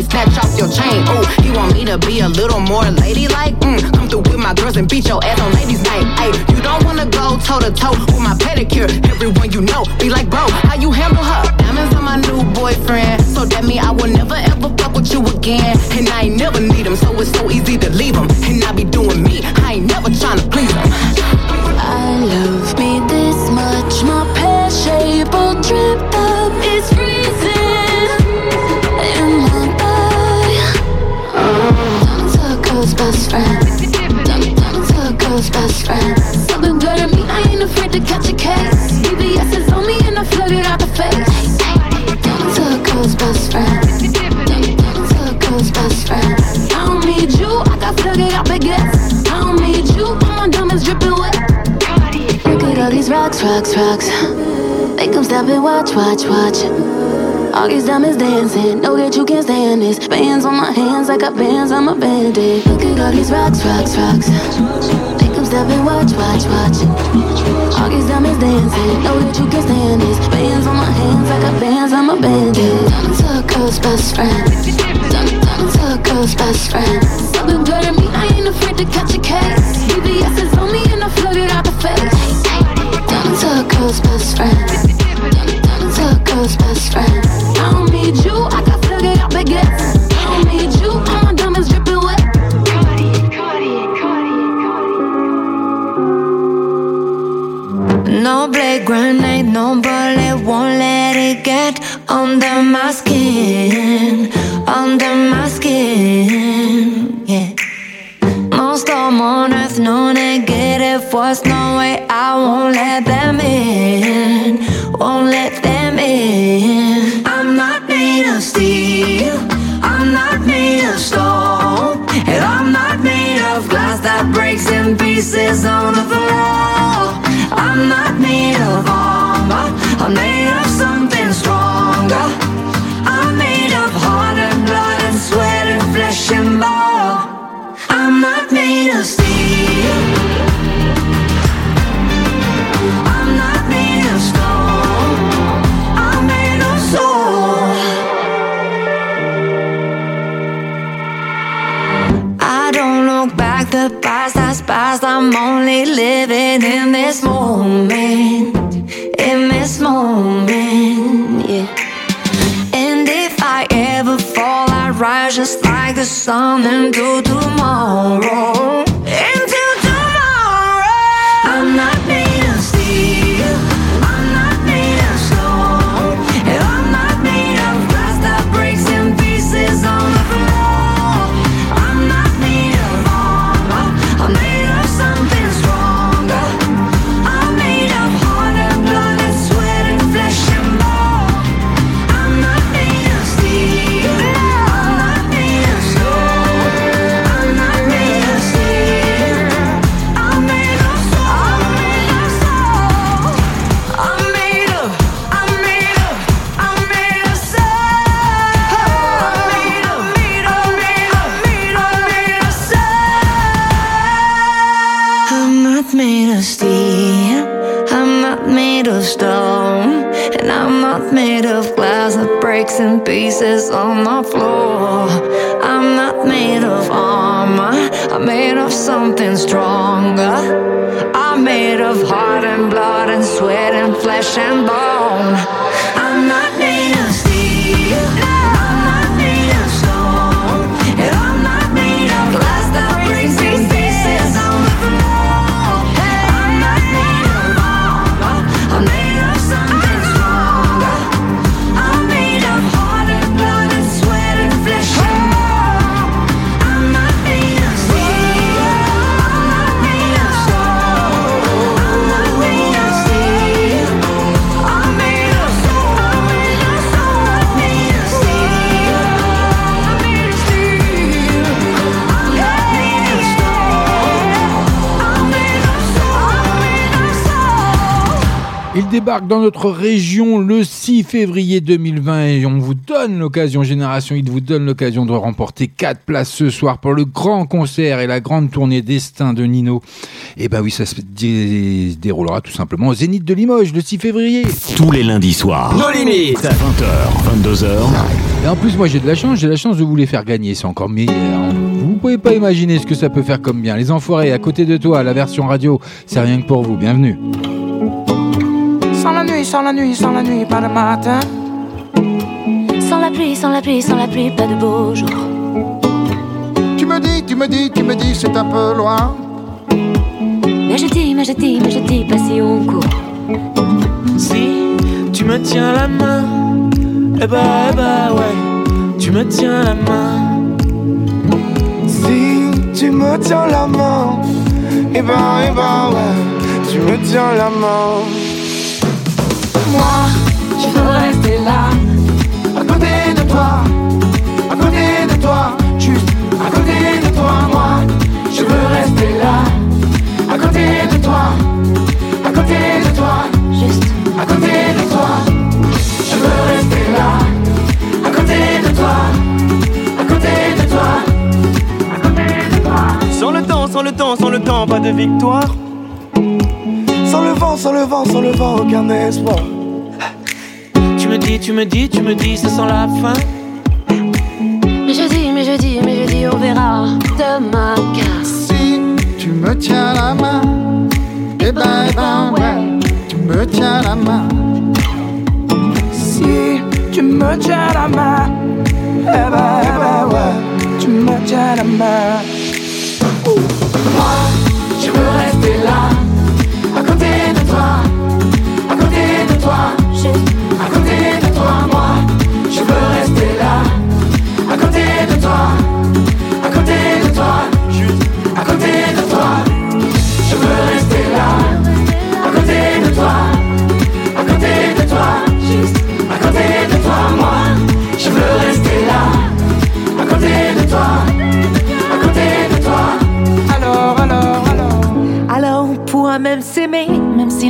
snatch off your chain. Ooh, you want me to be a little more ladylike? Mm, come through with my girls and beat your ass on ladies' night. Ay, you don't wanna go toe to toe with my pedicure. Everyone you know be like, bro, how you handle her? Diamonds on my new boyfriend, so that mean I will never ever fuck with you again. And I ain't never need him, so it's so easy to leave him. And I be doing me, I got flooded out. I don't need you, all my diamonds dripping wet. Look at all these rocks, rocks, rocks. Make them stop and watch, watch, watch. All these diamonds dancing, know that you can't stand this. Bands on my hands, I got bands, I'm a bandit. Look at all these rocks, rocks, rocks. Make them stop and watch, watch, watch. All diamonds dancing, know that you can't stand this. Bands on my hands, I got bands, I'm a bandit. Diamonds are a girl's best friend. Diamond, diamonds are a girl's best friend. Something good at me, I ain't afraid to catch a case. BBS is on me and I flood it out the face. Diamonds are a girl's best friend. Diamond, diamonds are a girl's best friend. I don't need you, I got flooded out baguettes. No blade grenade, no bullet won't let it get under my skin, under my skin. Yeah. No storm on earth, no negative force, no way I won't let them in, won't let them in. I'm not made of steel, I'm not made of stone, and I'm not made of glass that breaks in pieces on the floor. I'm not made of armor, I'm made of something stronger. I'm only living in this moment. In this moment, yeah. And if I ever fall, I rise just like the sun into tomorrow. Something stronger. I'm made of heart and blood and sweat and flesh and bone. Débarque dans notre région le 6 février 2020 et on vous donne l'occasion, Génération Hit vous donne l'occasion de remporter 4 places ce soir pour le grand concert et la grande tournée Destin de Nino. Et bah oui, ça se dé- déroulera tout simplement au Zénith de Limoges le 6 février. Tous les lundis soirs. Nos limites. 20h, 22h. Et en plus, moi j'ai de la chance, j'ai la chance de vous les faire gagner, c'est encore meilleur. Vous pouvez pas imaginer ce que ça peut faire comme bien. Les enfoirés, à côté de toi, la version radio, c'est rien que pour vous. Bienvenue. Sans la nuit, sans la nuit, sans la nuit, pas de matin. Sans la pluie, sans la pluie, sans la pluie, pas de beau jour. Tu me dis, tu me dis, tu me dis, c'est un peu loin. Mais je dis, mais je dis, mais je dis pas si on court. Si tu me tiens la main, eh bah, eh bah ouais, tu me tiens la main. Si tu me tiens la main, et ben, et ben ouais, tu me tiens la main. Moi, je veux rester là, à côté de toi, à côté de toi, juste à côté de toi. Moi, je veux rester là, à côté de toi, à côté de toi, juste à côté de toi. Je veux rester là, à côté de toi, à côté de toi, à côté de toi. Sans le temps, sans le temps, sans le temps, pas de victoire. Sans le vent, sans le vent, sans le vent, aucun espoir. Tu me dis, tu me dis, ça sent la fin. Mais je dis, mais je dis, mais je dis, on verra demain. Car Si tu me tiens la main, eh ben, eh ben, ouais, tu me tiens la main. Si tu me tiens la main, eh ben, eh ben ouais, tu me tiens la main. Moi, je veux rester là,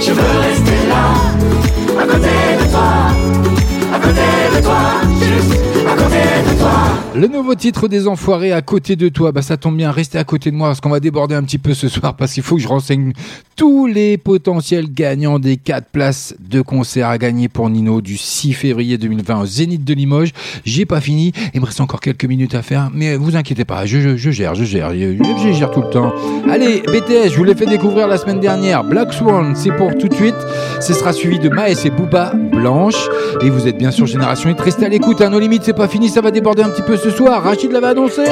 Je veux rester là, à côté de toi, Le nouveau titre des Enfoirés à côté de toi, bah ça tombe bien, restez à côté de moi parce qu'on va déborder un petit peu ce soir parce qu'il faut que je renseigne tous les potentiels gagnants des 4 places de concert à gagner pour Nino du 6 février 2020 au Zénith de Limoges. J'ai pas fini, il me reste encore quelques minutes à faire, mais vous inquiétez pas, je, je, gère, je gère, je, je gère tout le temps. Allez, BTS, je vous l'ai fait découvrir la semaine dernière, Black Swan, c'est pour tout de suite. Ce sera suivi de Maes et Booba Blanche. Et vous êtes bien sûr sur Génération est Restez à l'écoute, à nos limites, c'est pas fini, ça va déborder un petit peu ce soir. Rachid l'avait annoncé.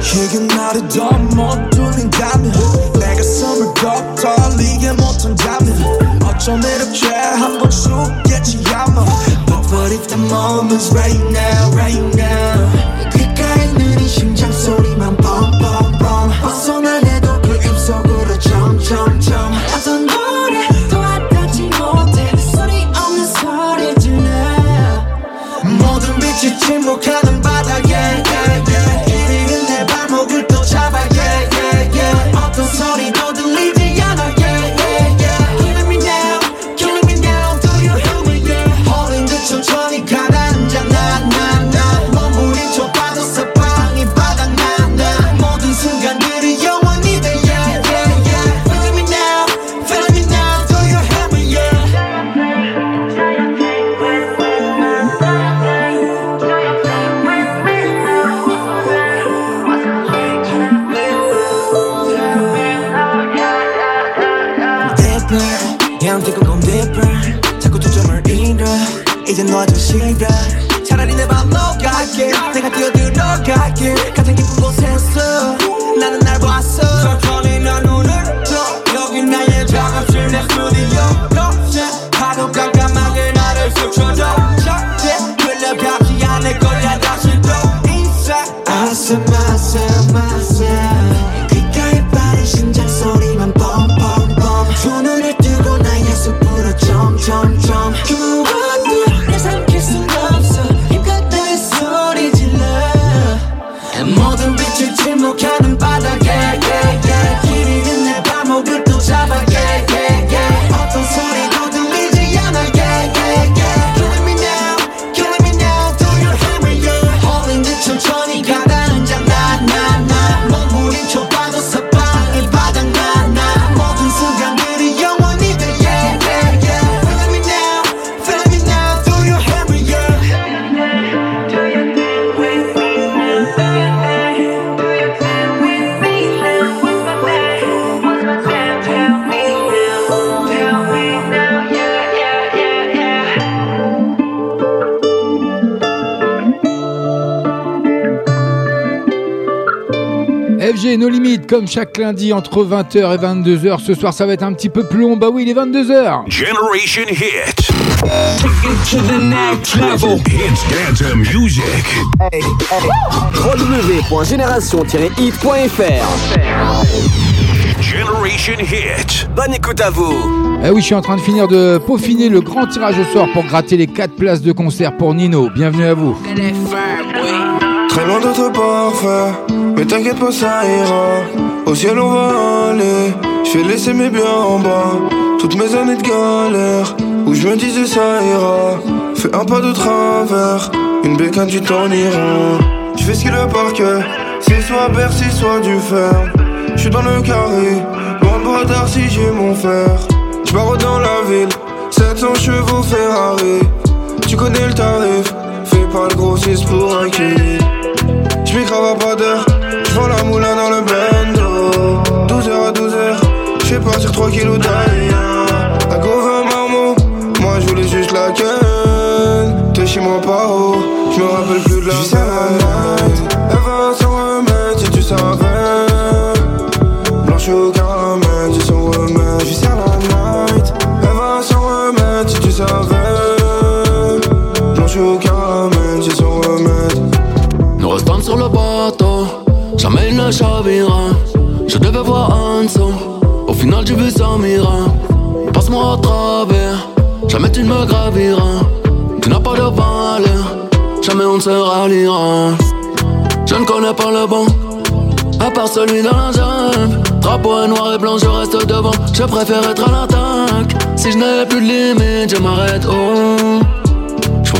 지금 나를 더못 들린다면 내가 숨을 더 떨리게 못한다면 어쩜 이렇게 한번 죽겠지 아마 But what if the moment's right now right now Nos limites, comme chaque lundi entre 20h et 22h. Ce soir, ça va être un petit peu plus long. Bah oui, il est 22h. Generation Hit. Take it to the next level. Dance music. www.génération-hit.fr Generation Hit. Bonne écoute à vous. Eh oui, je suis en train de finir de peaufiner le grand tirage au sort pour gratter les 4 places de concert pour Nino. Bienvenue à vous. Loin d'être parfait, mais t'inquiète pas, ça ira. Au ciel, on va aller. Je vais laisser mes biens en bas. Toutes mes années de galère, où je me disais ça ira. Fais un pas de travers, une bécane, tu t'en iras. Je fais ce qu'il veut par cœur, c'est soit Bercy, soit du fer. Je suis dans le carré, de bras si j'ai mon fer. Je dans la ville, 700 chevaux Ferrari. Tu connais le tarif, fais pas le grossiste pour un kill. J'm'y à pas d'heure, j'vends la moulin dans le bando 12h à 12h, j'fais partir 3 kilos d'ailleurs. À Gauvin marmot, moi j'voulais juste la queue. T'es chez moi pas haut, j'me rappelle plus de la Je devais voir Anso, au final j'ai vu Samira. Passe-moi à travers, jamais tu ne me graviras. Tu n'as pas de valeur, jamais on ne se ralliera. Je ne connais pas le bon, à part celui dans la jambe. Drapeau noir et blanc, je reste devant. Je préfère être à l'attaque. Si je n'ai plus de limite, je m'arrête. Oh.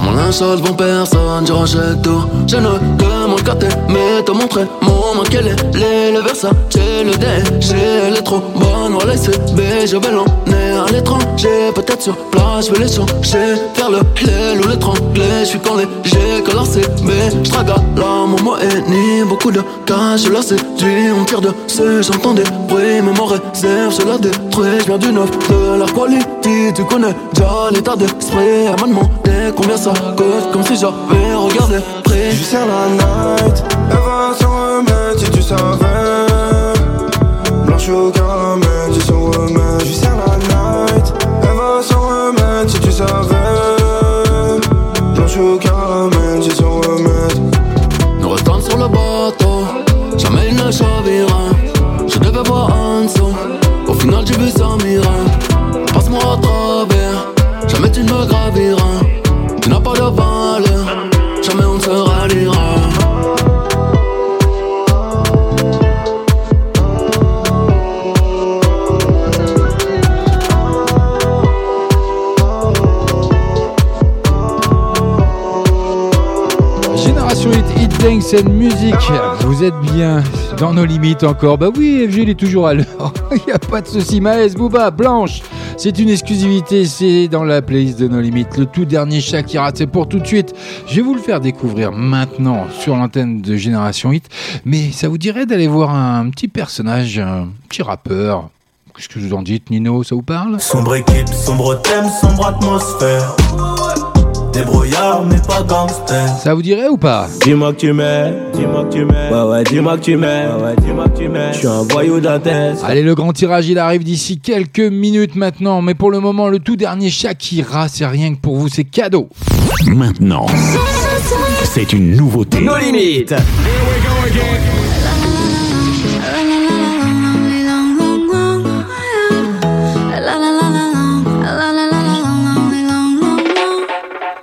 Mon linge sale devant personne, je rachète tout. Je ne demande qu'à t'aimer, te montrer. Mon maquillé Les le Versace, le DG, elle est trop bonne, voilà B Je vais l'emmener à l'étranger, peut-être sur place, je vais les changer Faire le l'aile ou l'étrangler, je suis quand léger que la CB J'trague à la maman et ni beaucoup de cash, je la séduis, on tire dessus, j'entends des bruits, mais mon réserve, je la détruis, je viens du neuf de la quality, tu connais déjà l'état d'esprit, elle m'a demandé combien ça coûte, comme si j'avais regardé près. Je sers la night, elle va s'en remettre si tu savais. Blanche au caramel, And Music. Vous êtes bien dans nos limites encore. Bah oui, FG il est toujours à l'heure. Il n'y a pas de souci. Maës, Booba, Blanche. C'est une exclusivité, c'est dans la playlist de nos limites. Le tout dernier Shakira, c'est pour tout de suite. Je vais vous le faire découvrir maintenant sur l'antenne de Génération Hit. Mais ça vous dirait d'aller voir un petit personnage, un petit rappeur. Qu'est-ce que vous en dites, Nino? Ça vous parle? Sombre équipe, sombre thème, sombre atmosphère. Débrouillard, mais pas gangster. Ça vous dirait ou pas Dis-moi que tu m'aimes, dis-moi que tu m'aimes. Ouais, ouais, dis-moi que tu m'aimes. Ouais, ouais, dis-moi que tu m'aimes. Je suis un voyou d'Athènes. Allez, le grand tirage, il arrive d'ici quelques minutes maintenant. Mais pour le moment, le tout dernier Shakira, c'est rien que pour vous, c'est cadeau. Maintenant, c'est une nouveauté. Nos limites.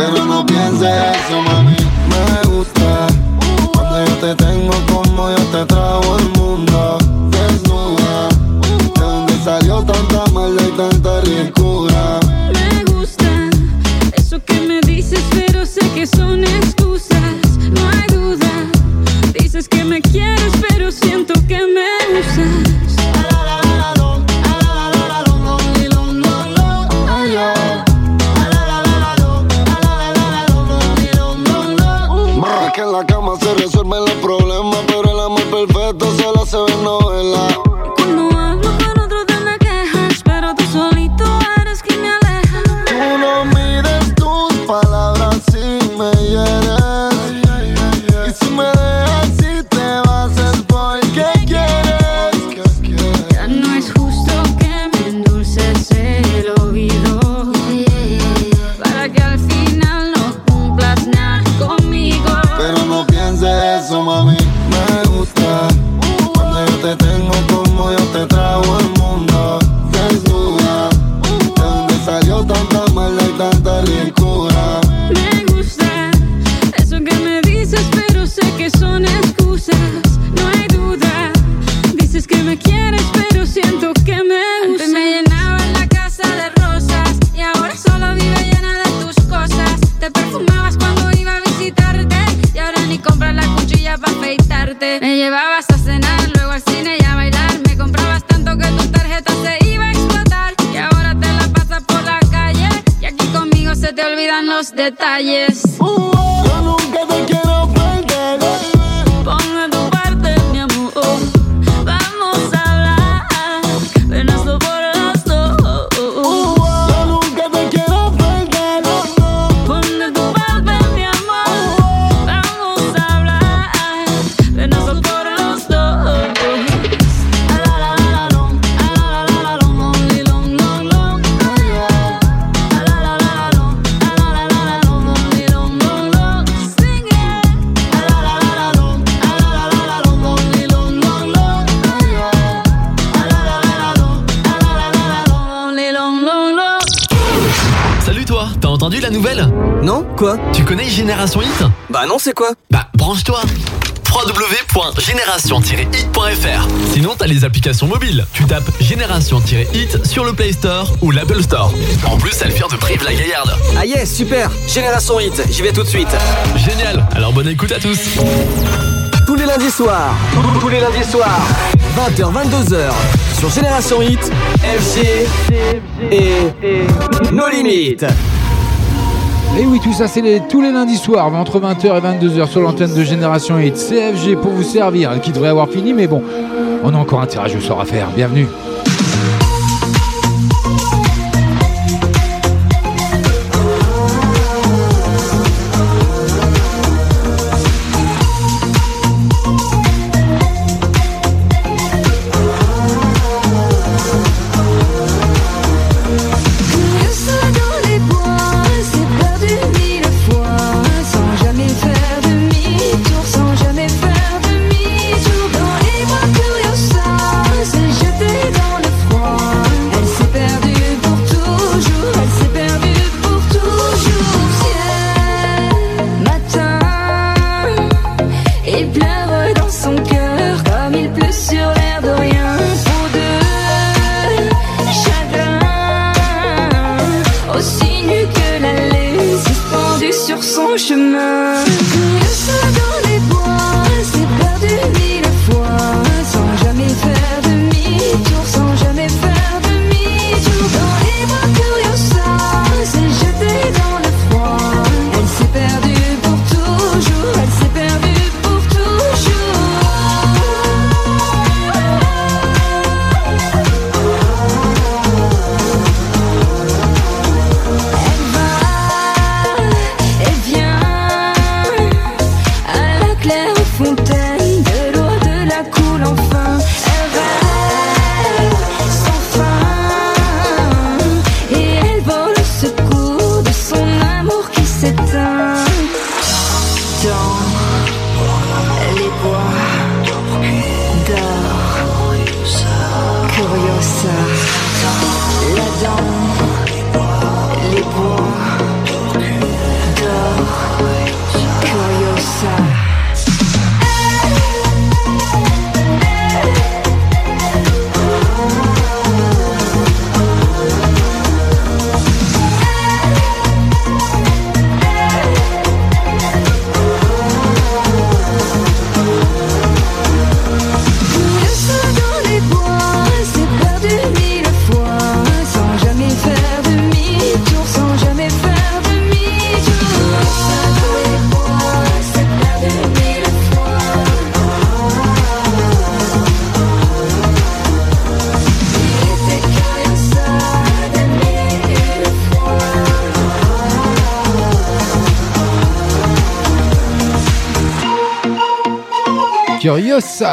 Pero no pienses eso, mami. C'est quoi? Bah branche-toi www.génération-hit.fr Sinon t'as les applications mobiles. Tu tapes Génération-hit sur le Play Store ou l'Apple Store. En plus, elle vient de Prive la Gaillarde. Ah yes, super Génération Hit, j'y vais tout de suite. Génial, alors bonne écoute à tous. Tous les lundis soirs, tous les lundis soirs, 20h, 22h, sur Génération Hit, FG et nos limites. Et oui, tout ça, c'est les- tous les lundis soirs, entre 20h et 22h sur l'antenne de Génération 8. CFG pour vous servir, qui devrait avoir fini, mais bon, on a encore un tirage au sort à faire. Bienvenue.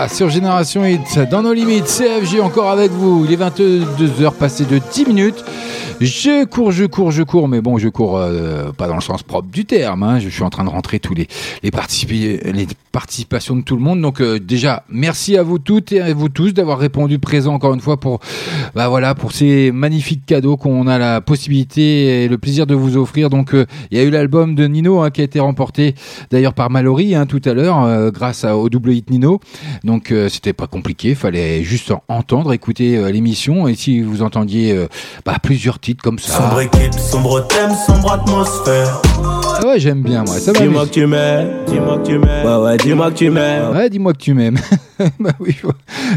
Sur Génération Hit, dans nos limites, CFG encore avec vous. Il est 22h passé de 10 minutes. Je cours, je cours, je cours, mais bon, je cours euh, pas dans le sens propre du terme. hein. Je suis en train de rentrer tous les les, les participations de tout le monde. Donc euh, déjà, merci à vous toutes et à vous tous d'avoir répondu présent encore une fois pour bah voilà pour ces magnifiques cadeaux qu'on a la possibilité et le plaisir de vous offrir. Donc euh, il y a eu l'album de Nino hein, qui a été remporté d'ailleurs par Mallory hein, tout à l'heure euh, grâce à- au double hit Nino. Donc euh, c'était pas compliqué, fallait juste entendre, écouter euh, l'émission et si vous entendiez euh, bah, plusieurs titres comme ça. Sombre équipe, sombre thème, sombre atmosphère. Ah ouais, j'aime bien moi. Ça va. Dis-moi que tu m'aimes, dis-moi que tu m'aimes. Ouais, ouais, dis-moi que tu m'aimes. Ouais, dis-moi que tu m'aimes. bah oui.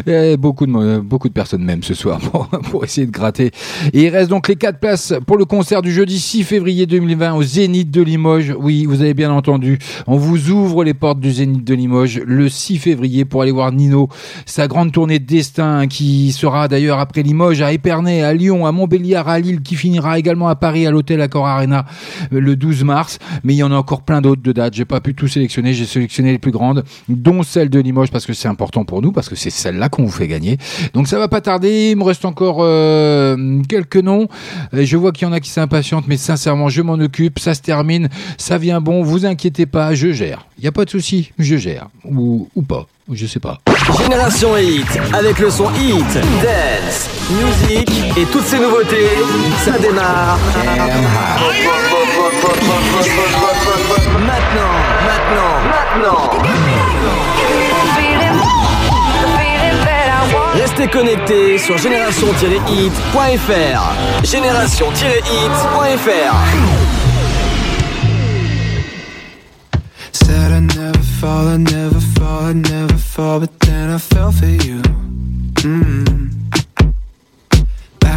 Eh, beaucoup de beaucoup de personnes m'aiment ce soir pour, pour essayer de gratter. Et il reste donc les quatre places pour le concert du jeudi 6 février 2020 au Zénith de Limoges. Oui, vous avez bien entendu. On vous ouvre les portes du Zénith de Limoges le 6 février pour aller voir Nino, sa grande tournée de destin qui sera d'ailleurs après Limoges à Épernay, à Lyon, à Montbéliard, à Lille, qui finira également à Paris à l'hôtel Accor Arena euh, le 12 mars. Mais il y en a encore plein d'autres de dates. J'ai pas pu tout sélectionner. J'ai sélectionné les plus grandes, dont celle de Limoges parce que c'est important pour nous, parce que c'est celle-là qu'on vous fait gagner. Donc ça va pas tarder. Il me reste encore euh, quelques noms. Je vois qu'il y en a qui s'impatientent, mais sincèrement, je m'en occupe. Ça se termine. Ça vient bon. Vous inquiétez pas. Je gère. Il y a pas de souci. Je gère. Ou, ou pas. Je sais pas. Génération Hit, avec le son Hit, Dance, Music et toutes ces nouveautés, ça démarre. Maintenant, maintenant, maintenant. Restez connectés sur génération-hit.fr. Génération-hit.fr. Said I never fall, I never fall, I never fall, but then I fell for you. Mm.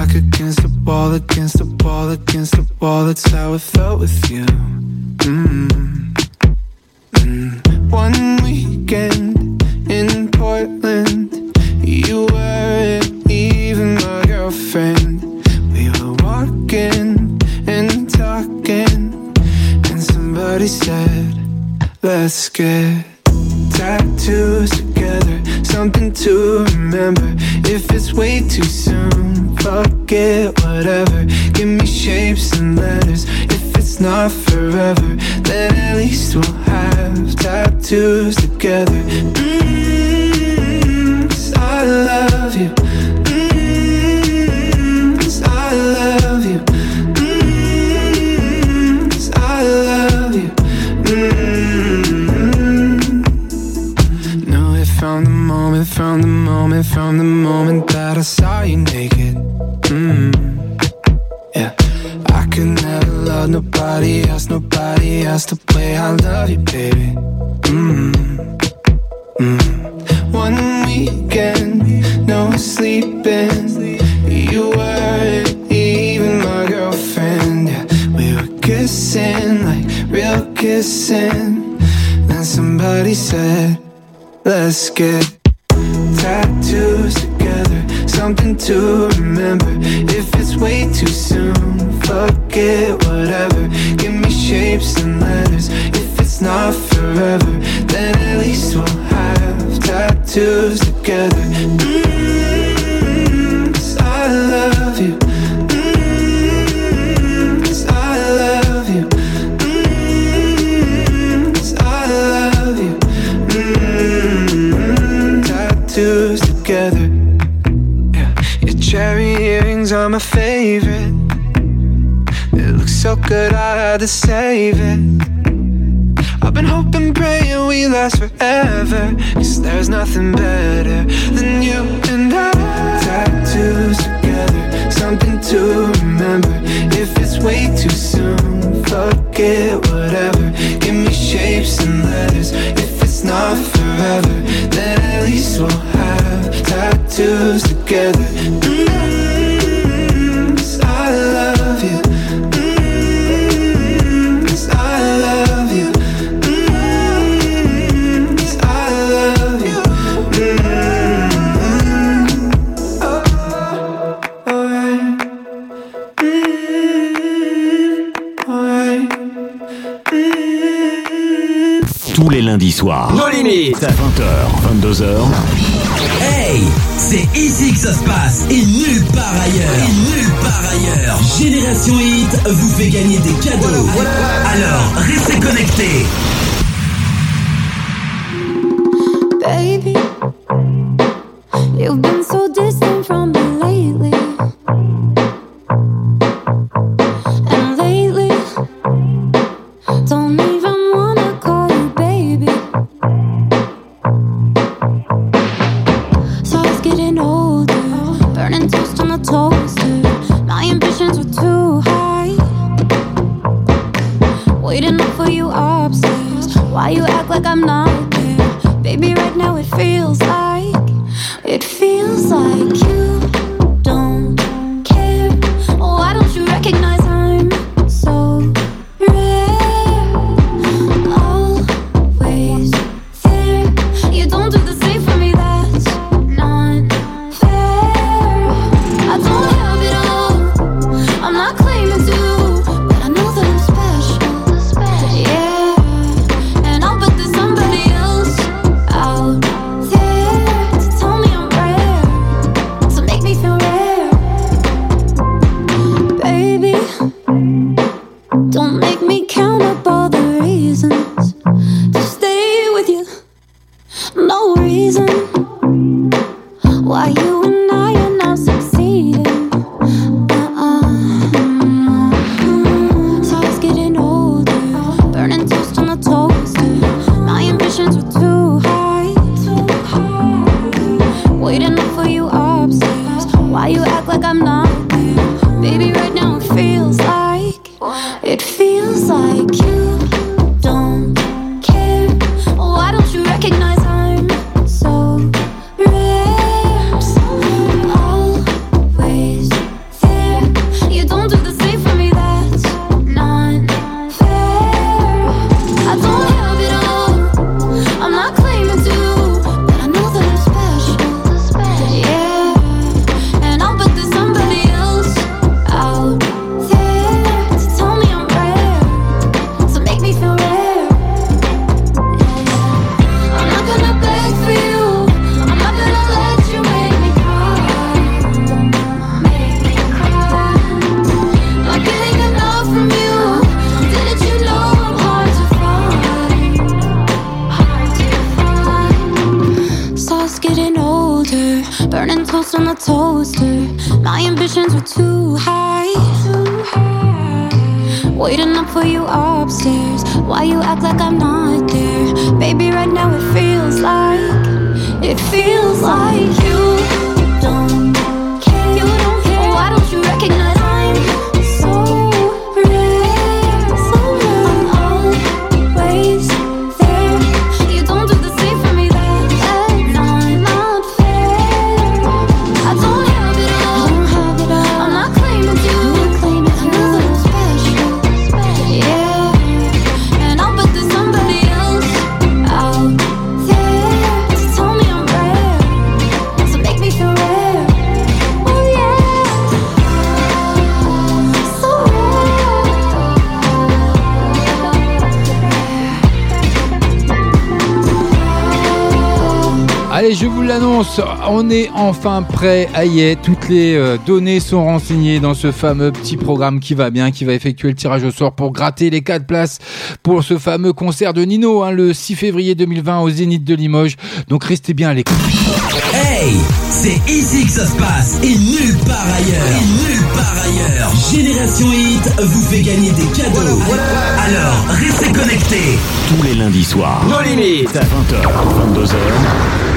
Back against the wall, against the wall, against the wall, that's how it felt with you. Mm. Mm. One weekend in Portland, you weren't even my girlfriend. We were walking and talking, and somebody said, Let's get tattoos together, something to remember. If it's way too soon, it, whatever. Give me shapes and letters. If it's not forever, then at least we'll have tattoos together. Mm, 'cause I love you. From the moment, from the moment that I saw you naked. Mm. Yeah, I could never love nobody else, nobody else the way I love you, baby. Mm. Mm. One weekend, no sleeping. You weren't even my girlfriend. Yeah, we were kissing like real kissing. Then somebody said, Let's get to remember. If it's way too soon, nothing better than you and I. Tattoos together, something to remember. If it's way too soon, fuck it, whatever. Give me shapes and letters. If it's not forever, then at least we'll have tattoos together. Nos limites. 20h, 22h. Hey, c'est ici que ça se passe et nulle part ailleurs. Et nulle part ailleurs. Génération Hit vous fait gagner des cadeaux. Alors, restez connectés. Toast on the toaster. My ambitions were too high. Too high. Waiting up for you upstairs. Why you act like I'm not there? Baby, right now it feels like, it feels like you l'annonce, on est enfin prêt. Aïe, toutes les euh, données sont renseignées dans ce fameux petit programme qui va bien, qui va effectuer le tirage au sort pour gratter les 4 places pour ce fameux concert de Nino, hein, le 6 février 2020 au Zénith de Limoges. Donc restez bien à l'écoute. Hey, c'est ici que ça se passe et nulle part ailleurs. Et nulle part ailleurs. Génération Hit vous fait gagner des cadeaux. Alors, restez connectés. Tous les lundis soirs. Nos limites. 20h, 22h.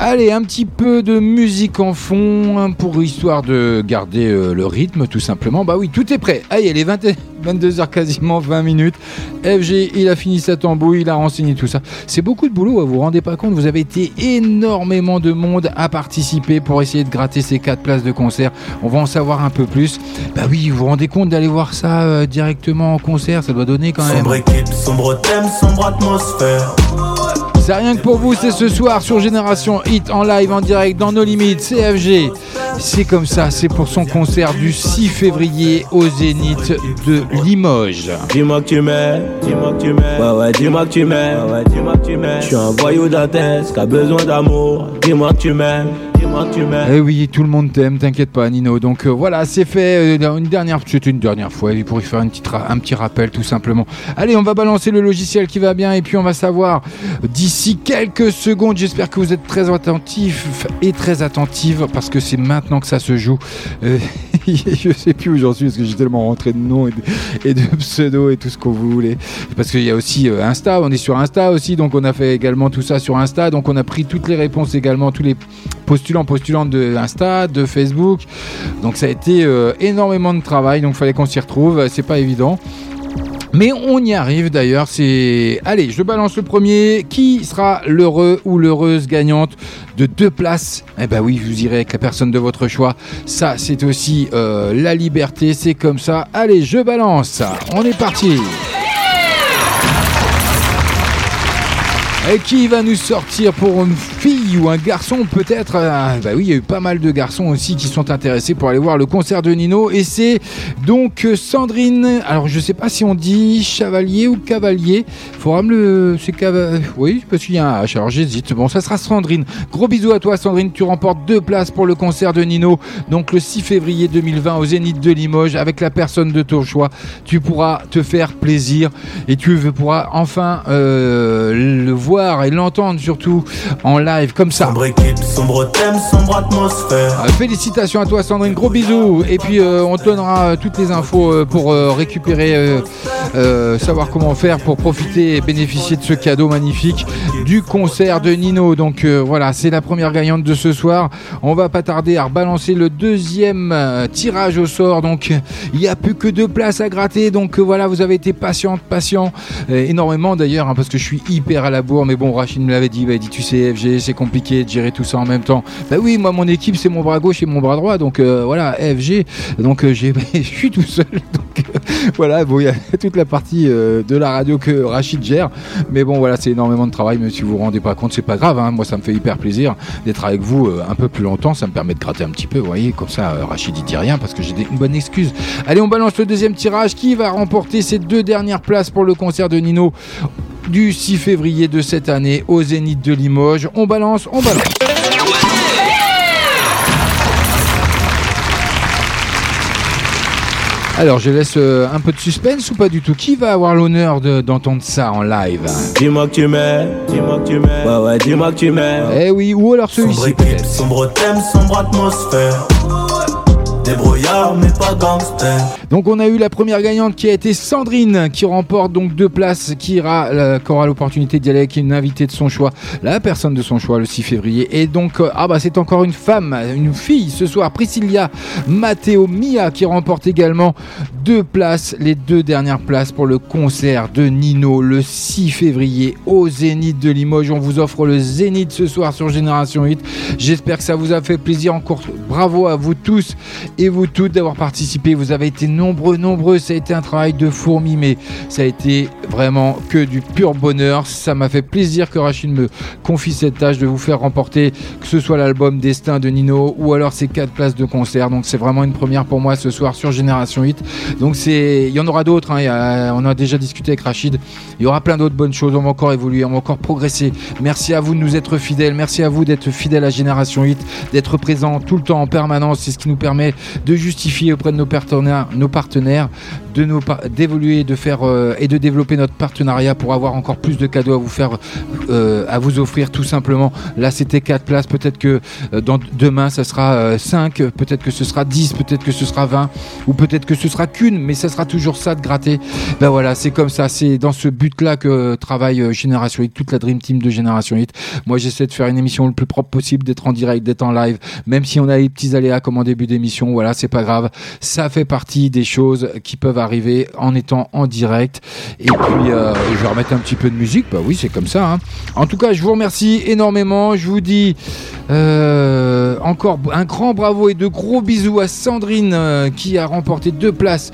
Allez, un petit peu de musique en fond hein, pour histoire de garder euh, le rythme tout simplement. Bah oui, tout est prêt. Allez, il est 20 22h quasiment 20 minutes. FG, il a fini sa tambouille, il a renseigné tout ça. C'est beaucoup de boulot, hein, vous vous rendez pas compte, vous avez été énormément de monde à participer pour essayer de gratter ces 4 places de concert. On va en savoir un peu plus. Bah oui, vous vous rendez compte d'aller voir ça euh, directement en concert, ça doit donner quand même. Sombre équipe, sombre thème, sombre atmosphère. C'est rien que pour vous, c'est ce soir sur Génération Hit en live, en direct, dans nos limites, CFG. C'est comme ça, c'est pour son concert du 6 février au Zénith de Limoges. Dis-moi que tu m'aimes, dis-moi que tu m'aimes. Ouais, ouais, dis-moi que tu m'aimes. Ouais, ouais, dis-moi que tu m'aimes. Je suis un voyou d'Athès qui a besoin d'amour. Dis-moi que tu m'aimes, m'aimes. Eh oui, tout le monde t'aime, t'inquiète pas, Nino. Donc euh, voilà, c'est fait euh, une dernière, c'était une dernière fois, il pourrait faire un petit rappel tout simplement. Allez, on va balancer le logiciel qui va bien et puis on va savoir d'ici quelques secondes. J'espère que vous êtes très attentifs et très attentives parce que c'est maintenant que ça se joue. Euh, je sais plus où j'en suis parce que j'ai tellement rentré de noms et de, et de pseudos et tout ce vous voulez. Parce qu'il y a aussi euh, Insta, on est sur Insta aussi, donc on a fait également tout ça sur Insta. Donc on a pris toutes les réponses également, tous les postulants, postulantes de Insta, de Facebook. Donc ça a été euh, énormément de travail, donc fallait qu'on s'y retrouve, c'est pas évident. Mais on y arrive d'ailleurs, c'est... Allez, je balance le premier. Qui sera l'heureux ou l'heureuse gagnante de deux places? Eh ben oui, vous irez avec la personne de votre choix. Ça, c'est aussi euh, la liberté, c'est comme ça. Allez, je balance. On est parti. Et qui va nous sortir pour une fille ou un garçon peut-être Ah, Bah oui, il y a eu pas mal de garçons aussi qui sont intéressés pour aller voir le concert de Nino. Et c'est donc euh, Sandrine. Alors je sais pas si on dit chevalier ou cavalier. Faudra me le. C'est cava... Oui, parce qu'il y a un H. Alors j'hésite. Bon, ça sera Sandrine. Gros bisous à toi, Sandrine. Tu remportes deux places pour le concert de Nino. Donc le 6 février 2020 au Zénith de Limoges avec la personne de ton choix. Tu pourras te faire plaisir et tu pourras enfin euh, le voir et l'entendre surtout en live comme ça. Sombre équipe, sombre thème, sombre atmosphère. Euh, félicitations à toi Sandrine, gros bisous et puis euh, on te donnera euh, toutes les infos pour récupérer, savoir comment faire pour profiter et bénéficier de ce cadeau magnifique du concert de Nino. Donc voilà, c'est la première gagnante de ce soir. On va pas tarder à rebalancer le deuxième tirage au sort. Donc il n'y a plus que deux places à gratter. Donc voilà, vous avez été patiente, patient, énormément d'ailleurs, hein, parce que je suis hyper à la bourre. Mais bon, Rachid me l'avait dit, il m'a dit, tu sais, FG, c'est compliqué de gérer tout ça en même temps. Bah oui, moi, mon équipe, c'est mon bras gauche et mon bras droit. Donc euh, voilà, FG. Donc euh, je suis tout seul. Donc euh, voilà, bon, il y a toute la partie de la radio que Rachid gère. Mais bon, voilà, c'est énormément de travail. Même si vous vous rendez pas compte, c'est pas grave. hein. Moi, ça me fait hyper plaisir d'être avec vous un peu plus longtemps. Ça me permet de gratter un petit peu. Vous voyez, comme ça, Rachid il dit rien parce que j'ai une bonne excuse. Allez, on balance le deuxième tirage. Qui va remporter ces deux dernières places pour le concert de Nino du 6 février de cette année au Zénith de Limoges On balance, on balance. Alors, je laisse euh, un peu de suspense ou pas du tout? Qui va avoir l'honneur de- d'entendre ça en live? Dis-moi que tu m'aimes, dis-moi que tu m'aimes. Ouais, ouais, dis-moi que tu m'aimes. Eh oui, ou alors Sombre celui-ci équipe, peut-être. sombre thème, sombre atmosphère. Donc on a eu la première gagnante qui a été Sandrine qui remporte donc deux places qui euh, aura l'opportunité d'y aller avec une invitée de son choix, la personne de son choix le 6 février. Et donc euh, ah bah c'est encore une femme, une fille ce soir, Priscilla Matteo Mia qui remporte également deux places, les deux dernières places pour le concert de Nino le 6 février au Zénith de Limoges. On vous offre le Zénith ce soir sur Génération 8. J'espère que ça vous a fait plaisir encore. Bravo à vous tous et vous toutes d'avoir participé. Vous avez été nombreux, nombreux. Ça a été un travail de fourmi, mais ça a été vraiment que du pur bonheur. Ça m'a fait plaisir que Rachid me confie cette tâche de vous faire remporter que ce soit l'album Destin de Nino ou alors ces quatre places de concert. Donc c'est vraiment une première pour moi ce soir sur Génération 8. Donc c'est, il y en aura d'autres. hein. On a déjà discuté avec Rachid. Il y aura plein d'autres bonnes choses. On va encore évoluer, on va encore progresser. Merci à vous de nous être fidèles. Merci à vous d'être fidèles à Génération 8, d'être présents tout le temps en permanence. C'est ce qui nous permet de justifier auprès de nos partenaires, nos partenaires, de d'évoluer, de faire euh, et de développer notre partenariat pour avoir encore plus de cadeaux à vous faire, euh, à vous offrir tout simplement. Là, c'était 4 places. Peut-être que euh, demain, ça sera 5, peut-être que ce sera 10, peut-être que ce sera 20, ou peut-être que ce sera qu'une, mais ça sera toujours ça de gratter. Ben voilà, c'est comme ça. C'est dans ce but-là que travaille Génération 8, toute la Dream Team de Génération 8. Moi, j'essaie de faire une émission le plus propre possible, d'être en direct, d'être en live, même si on a les petits aléas comme en début d'émission. Voilà, c'est pas grave. Ça fait partie des choses qui peuvent arriver en étant en direct. Et puis, euh, je vais remettre un petit peu de musique. Bah oui, c'est comme ça. hein. En tout cas, je vous remercie énormément. Je vous dis euh, encore un grand bravo et de gros bisous à Sandrine euh, qui a remporté deux places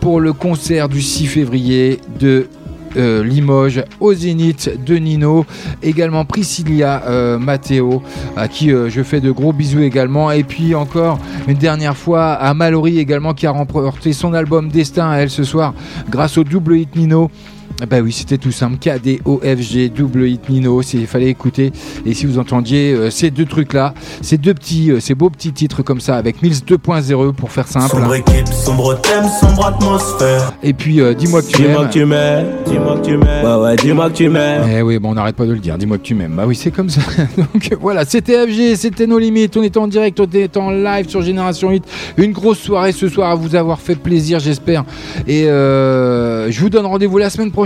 pour le concert du 6 février de euh, Limoges au Zénith de Nino, également Priscilla euh, Matteo à qui euh, je fais de gros bisous également et puis encore une dernière fois à Mallory également qui a remporté son album Destin à elle ce soir grâce au double hit Nino. Bah oui, c'était tout simple. KDOFG, double hit Nino. Il fallait écouter. Et si vous entendiez euh, ces deux trucs-là, ces deux petits, euh, ces beaux petits titres comme ça avec Mills 2.0 pour faire simple. Sombre équipe, sombre thème, sombre atmosphère. Et puis, euh, dis-moi que tu Dis-moi m'aimes. que tu m'aimes, dis-moi que tu m'aimes. Ouais, ouais, dis-moi que tu m'aimes. Eh oui, bon, on n'arrête pas de le dire. Dis-moi que tu m'aimes. Bah oui, c'est comme ça. Donc voilà, c'était FG, c'était nos limites. On est en direct, on est en live sur Génération 8. Une grosse soirée ce soir à vous avoir fait plaisir, j'espère. Et euh, je vous donne rendez-vous la semaine prochaine.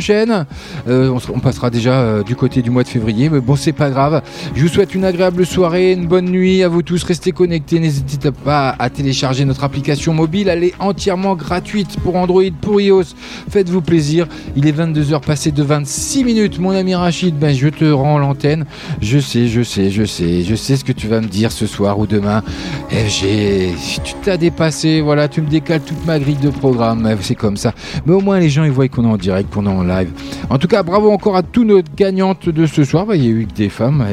Euh, on, sera- on passera déjà euh, du côté du mois de février, mais bon, c'est pas grave. Je vous souhaite une agréable soirée, une bonne nuit à vous tous. Restez connectés. N'hésitez pas à télécharger notre application mobile. Elle est entièrement gratuite pour Android, pour iOS. Faites-vous plaisir. Il est 22h passé de 26 minutes. Mon ami Rachid, ben, je te rends l'antenne. Je sais, je sais, je sais, je sais ce que tu vas me dire ce soir ou demain. FG, tu t'as dépassé, voilà, tu me décales toute ma grille de programme, c'est comme ça. Mais au moins les gens ils voient qu'on est en direct, qu'on est en live. En tout cas, bravo encore à tous nos gagnantes de ce soir. Il y a eu que des femmes,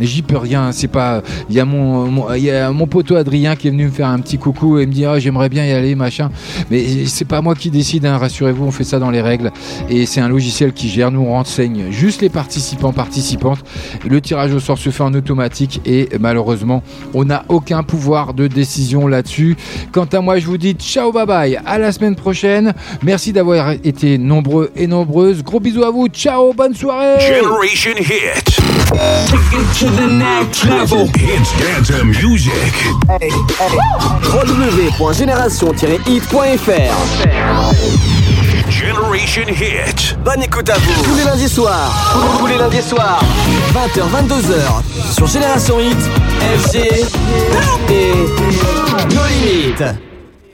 j'y peux rien. C'est pas, il y a mon, mon- poteau Adrien qui est venu me faire un petit coucou et me dire Ah, j'aimerais bien y aller, machin. Mais c'est pas moi qui décide, hein, rassurez-vous, on fait ça dans les règles et c'est un logiciel qui gère. Nous on renseigne juste les participants, participantes. Le tirage au sort se fait en automatique et malheureusement, on n'a aucun pouvoir de décision là-dessus. Quant à moi, je vous dis ciao, bye bye, à la semaine prochaine. Merci d'avoir été nombreux et nombreuses. Gros bisous à vous, ciao, bonne soirée. Generation Hit. Take it to the next level. Hits dance music. www.génération-hit.fr Generation Hit. Bonne écoute à vous Tous les lundis soirs Tous les lundis soirs 20h, 22h Sur Génération Hit FG Et... Nos limites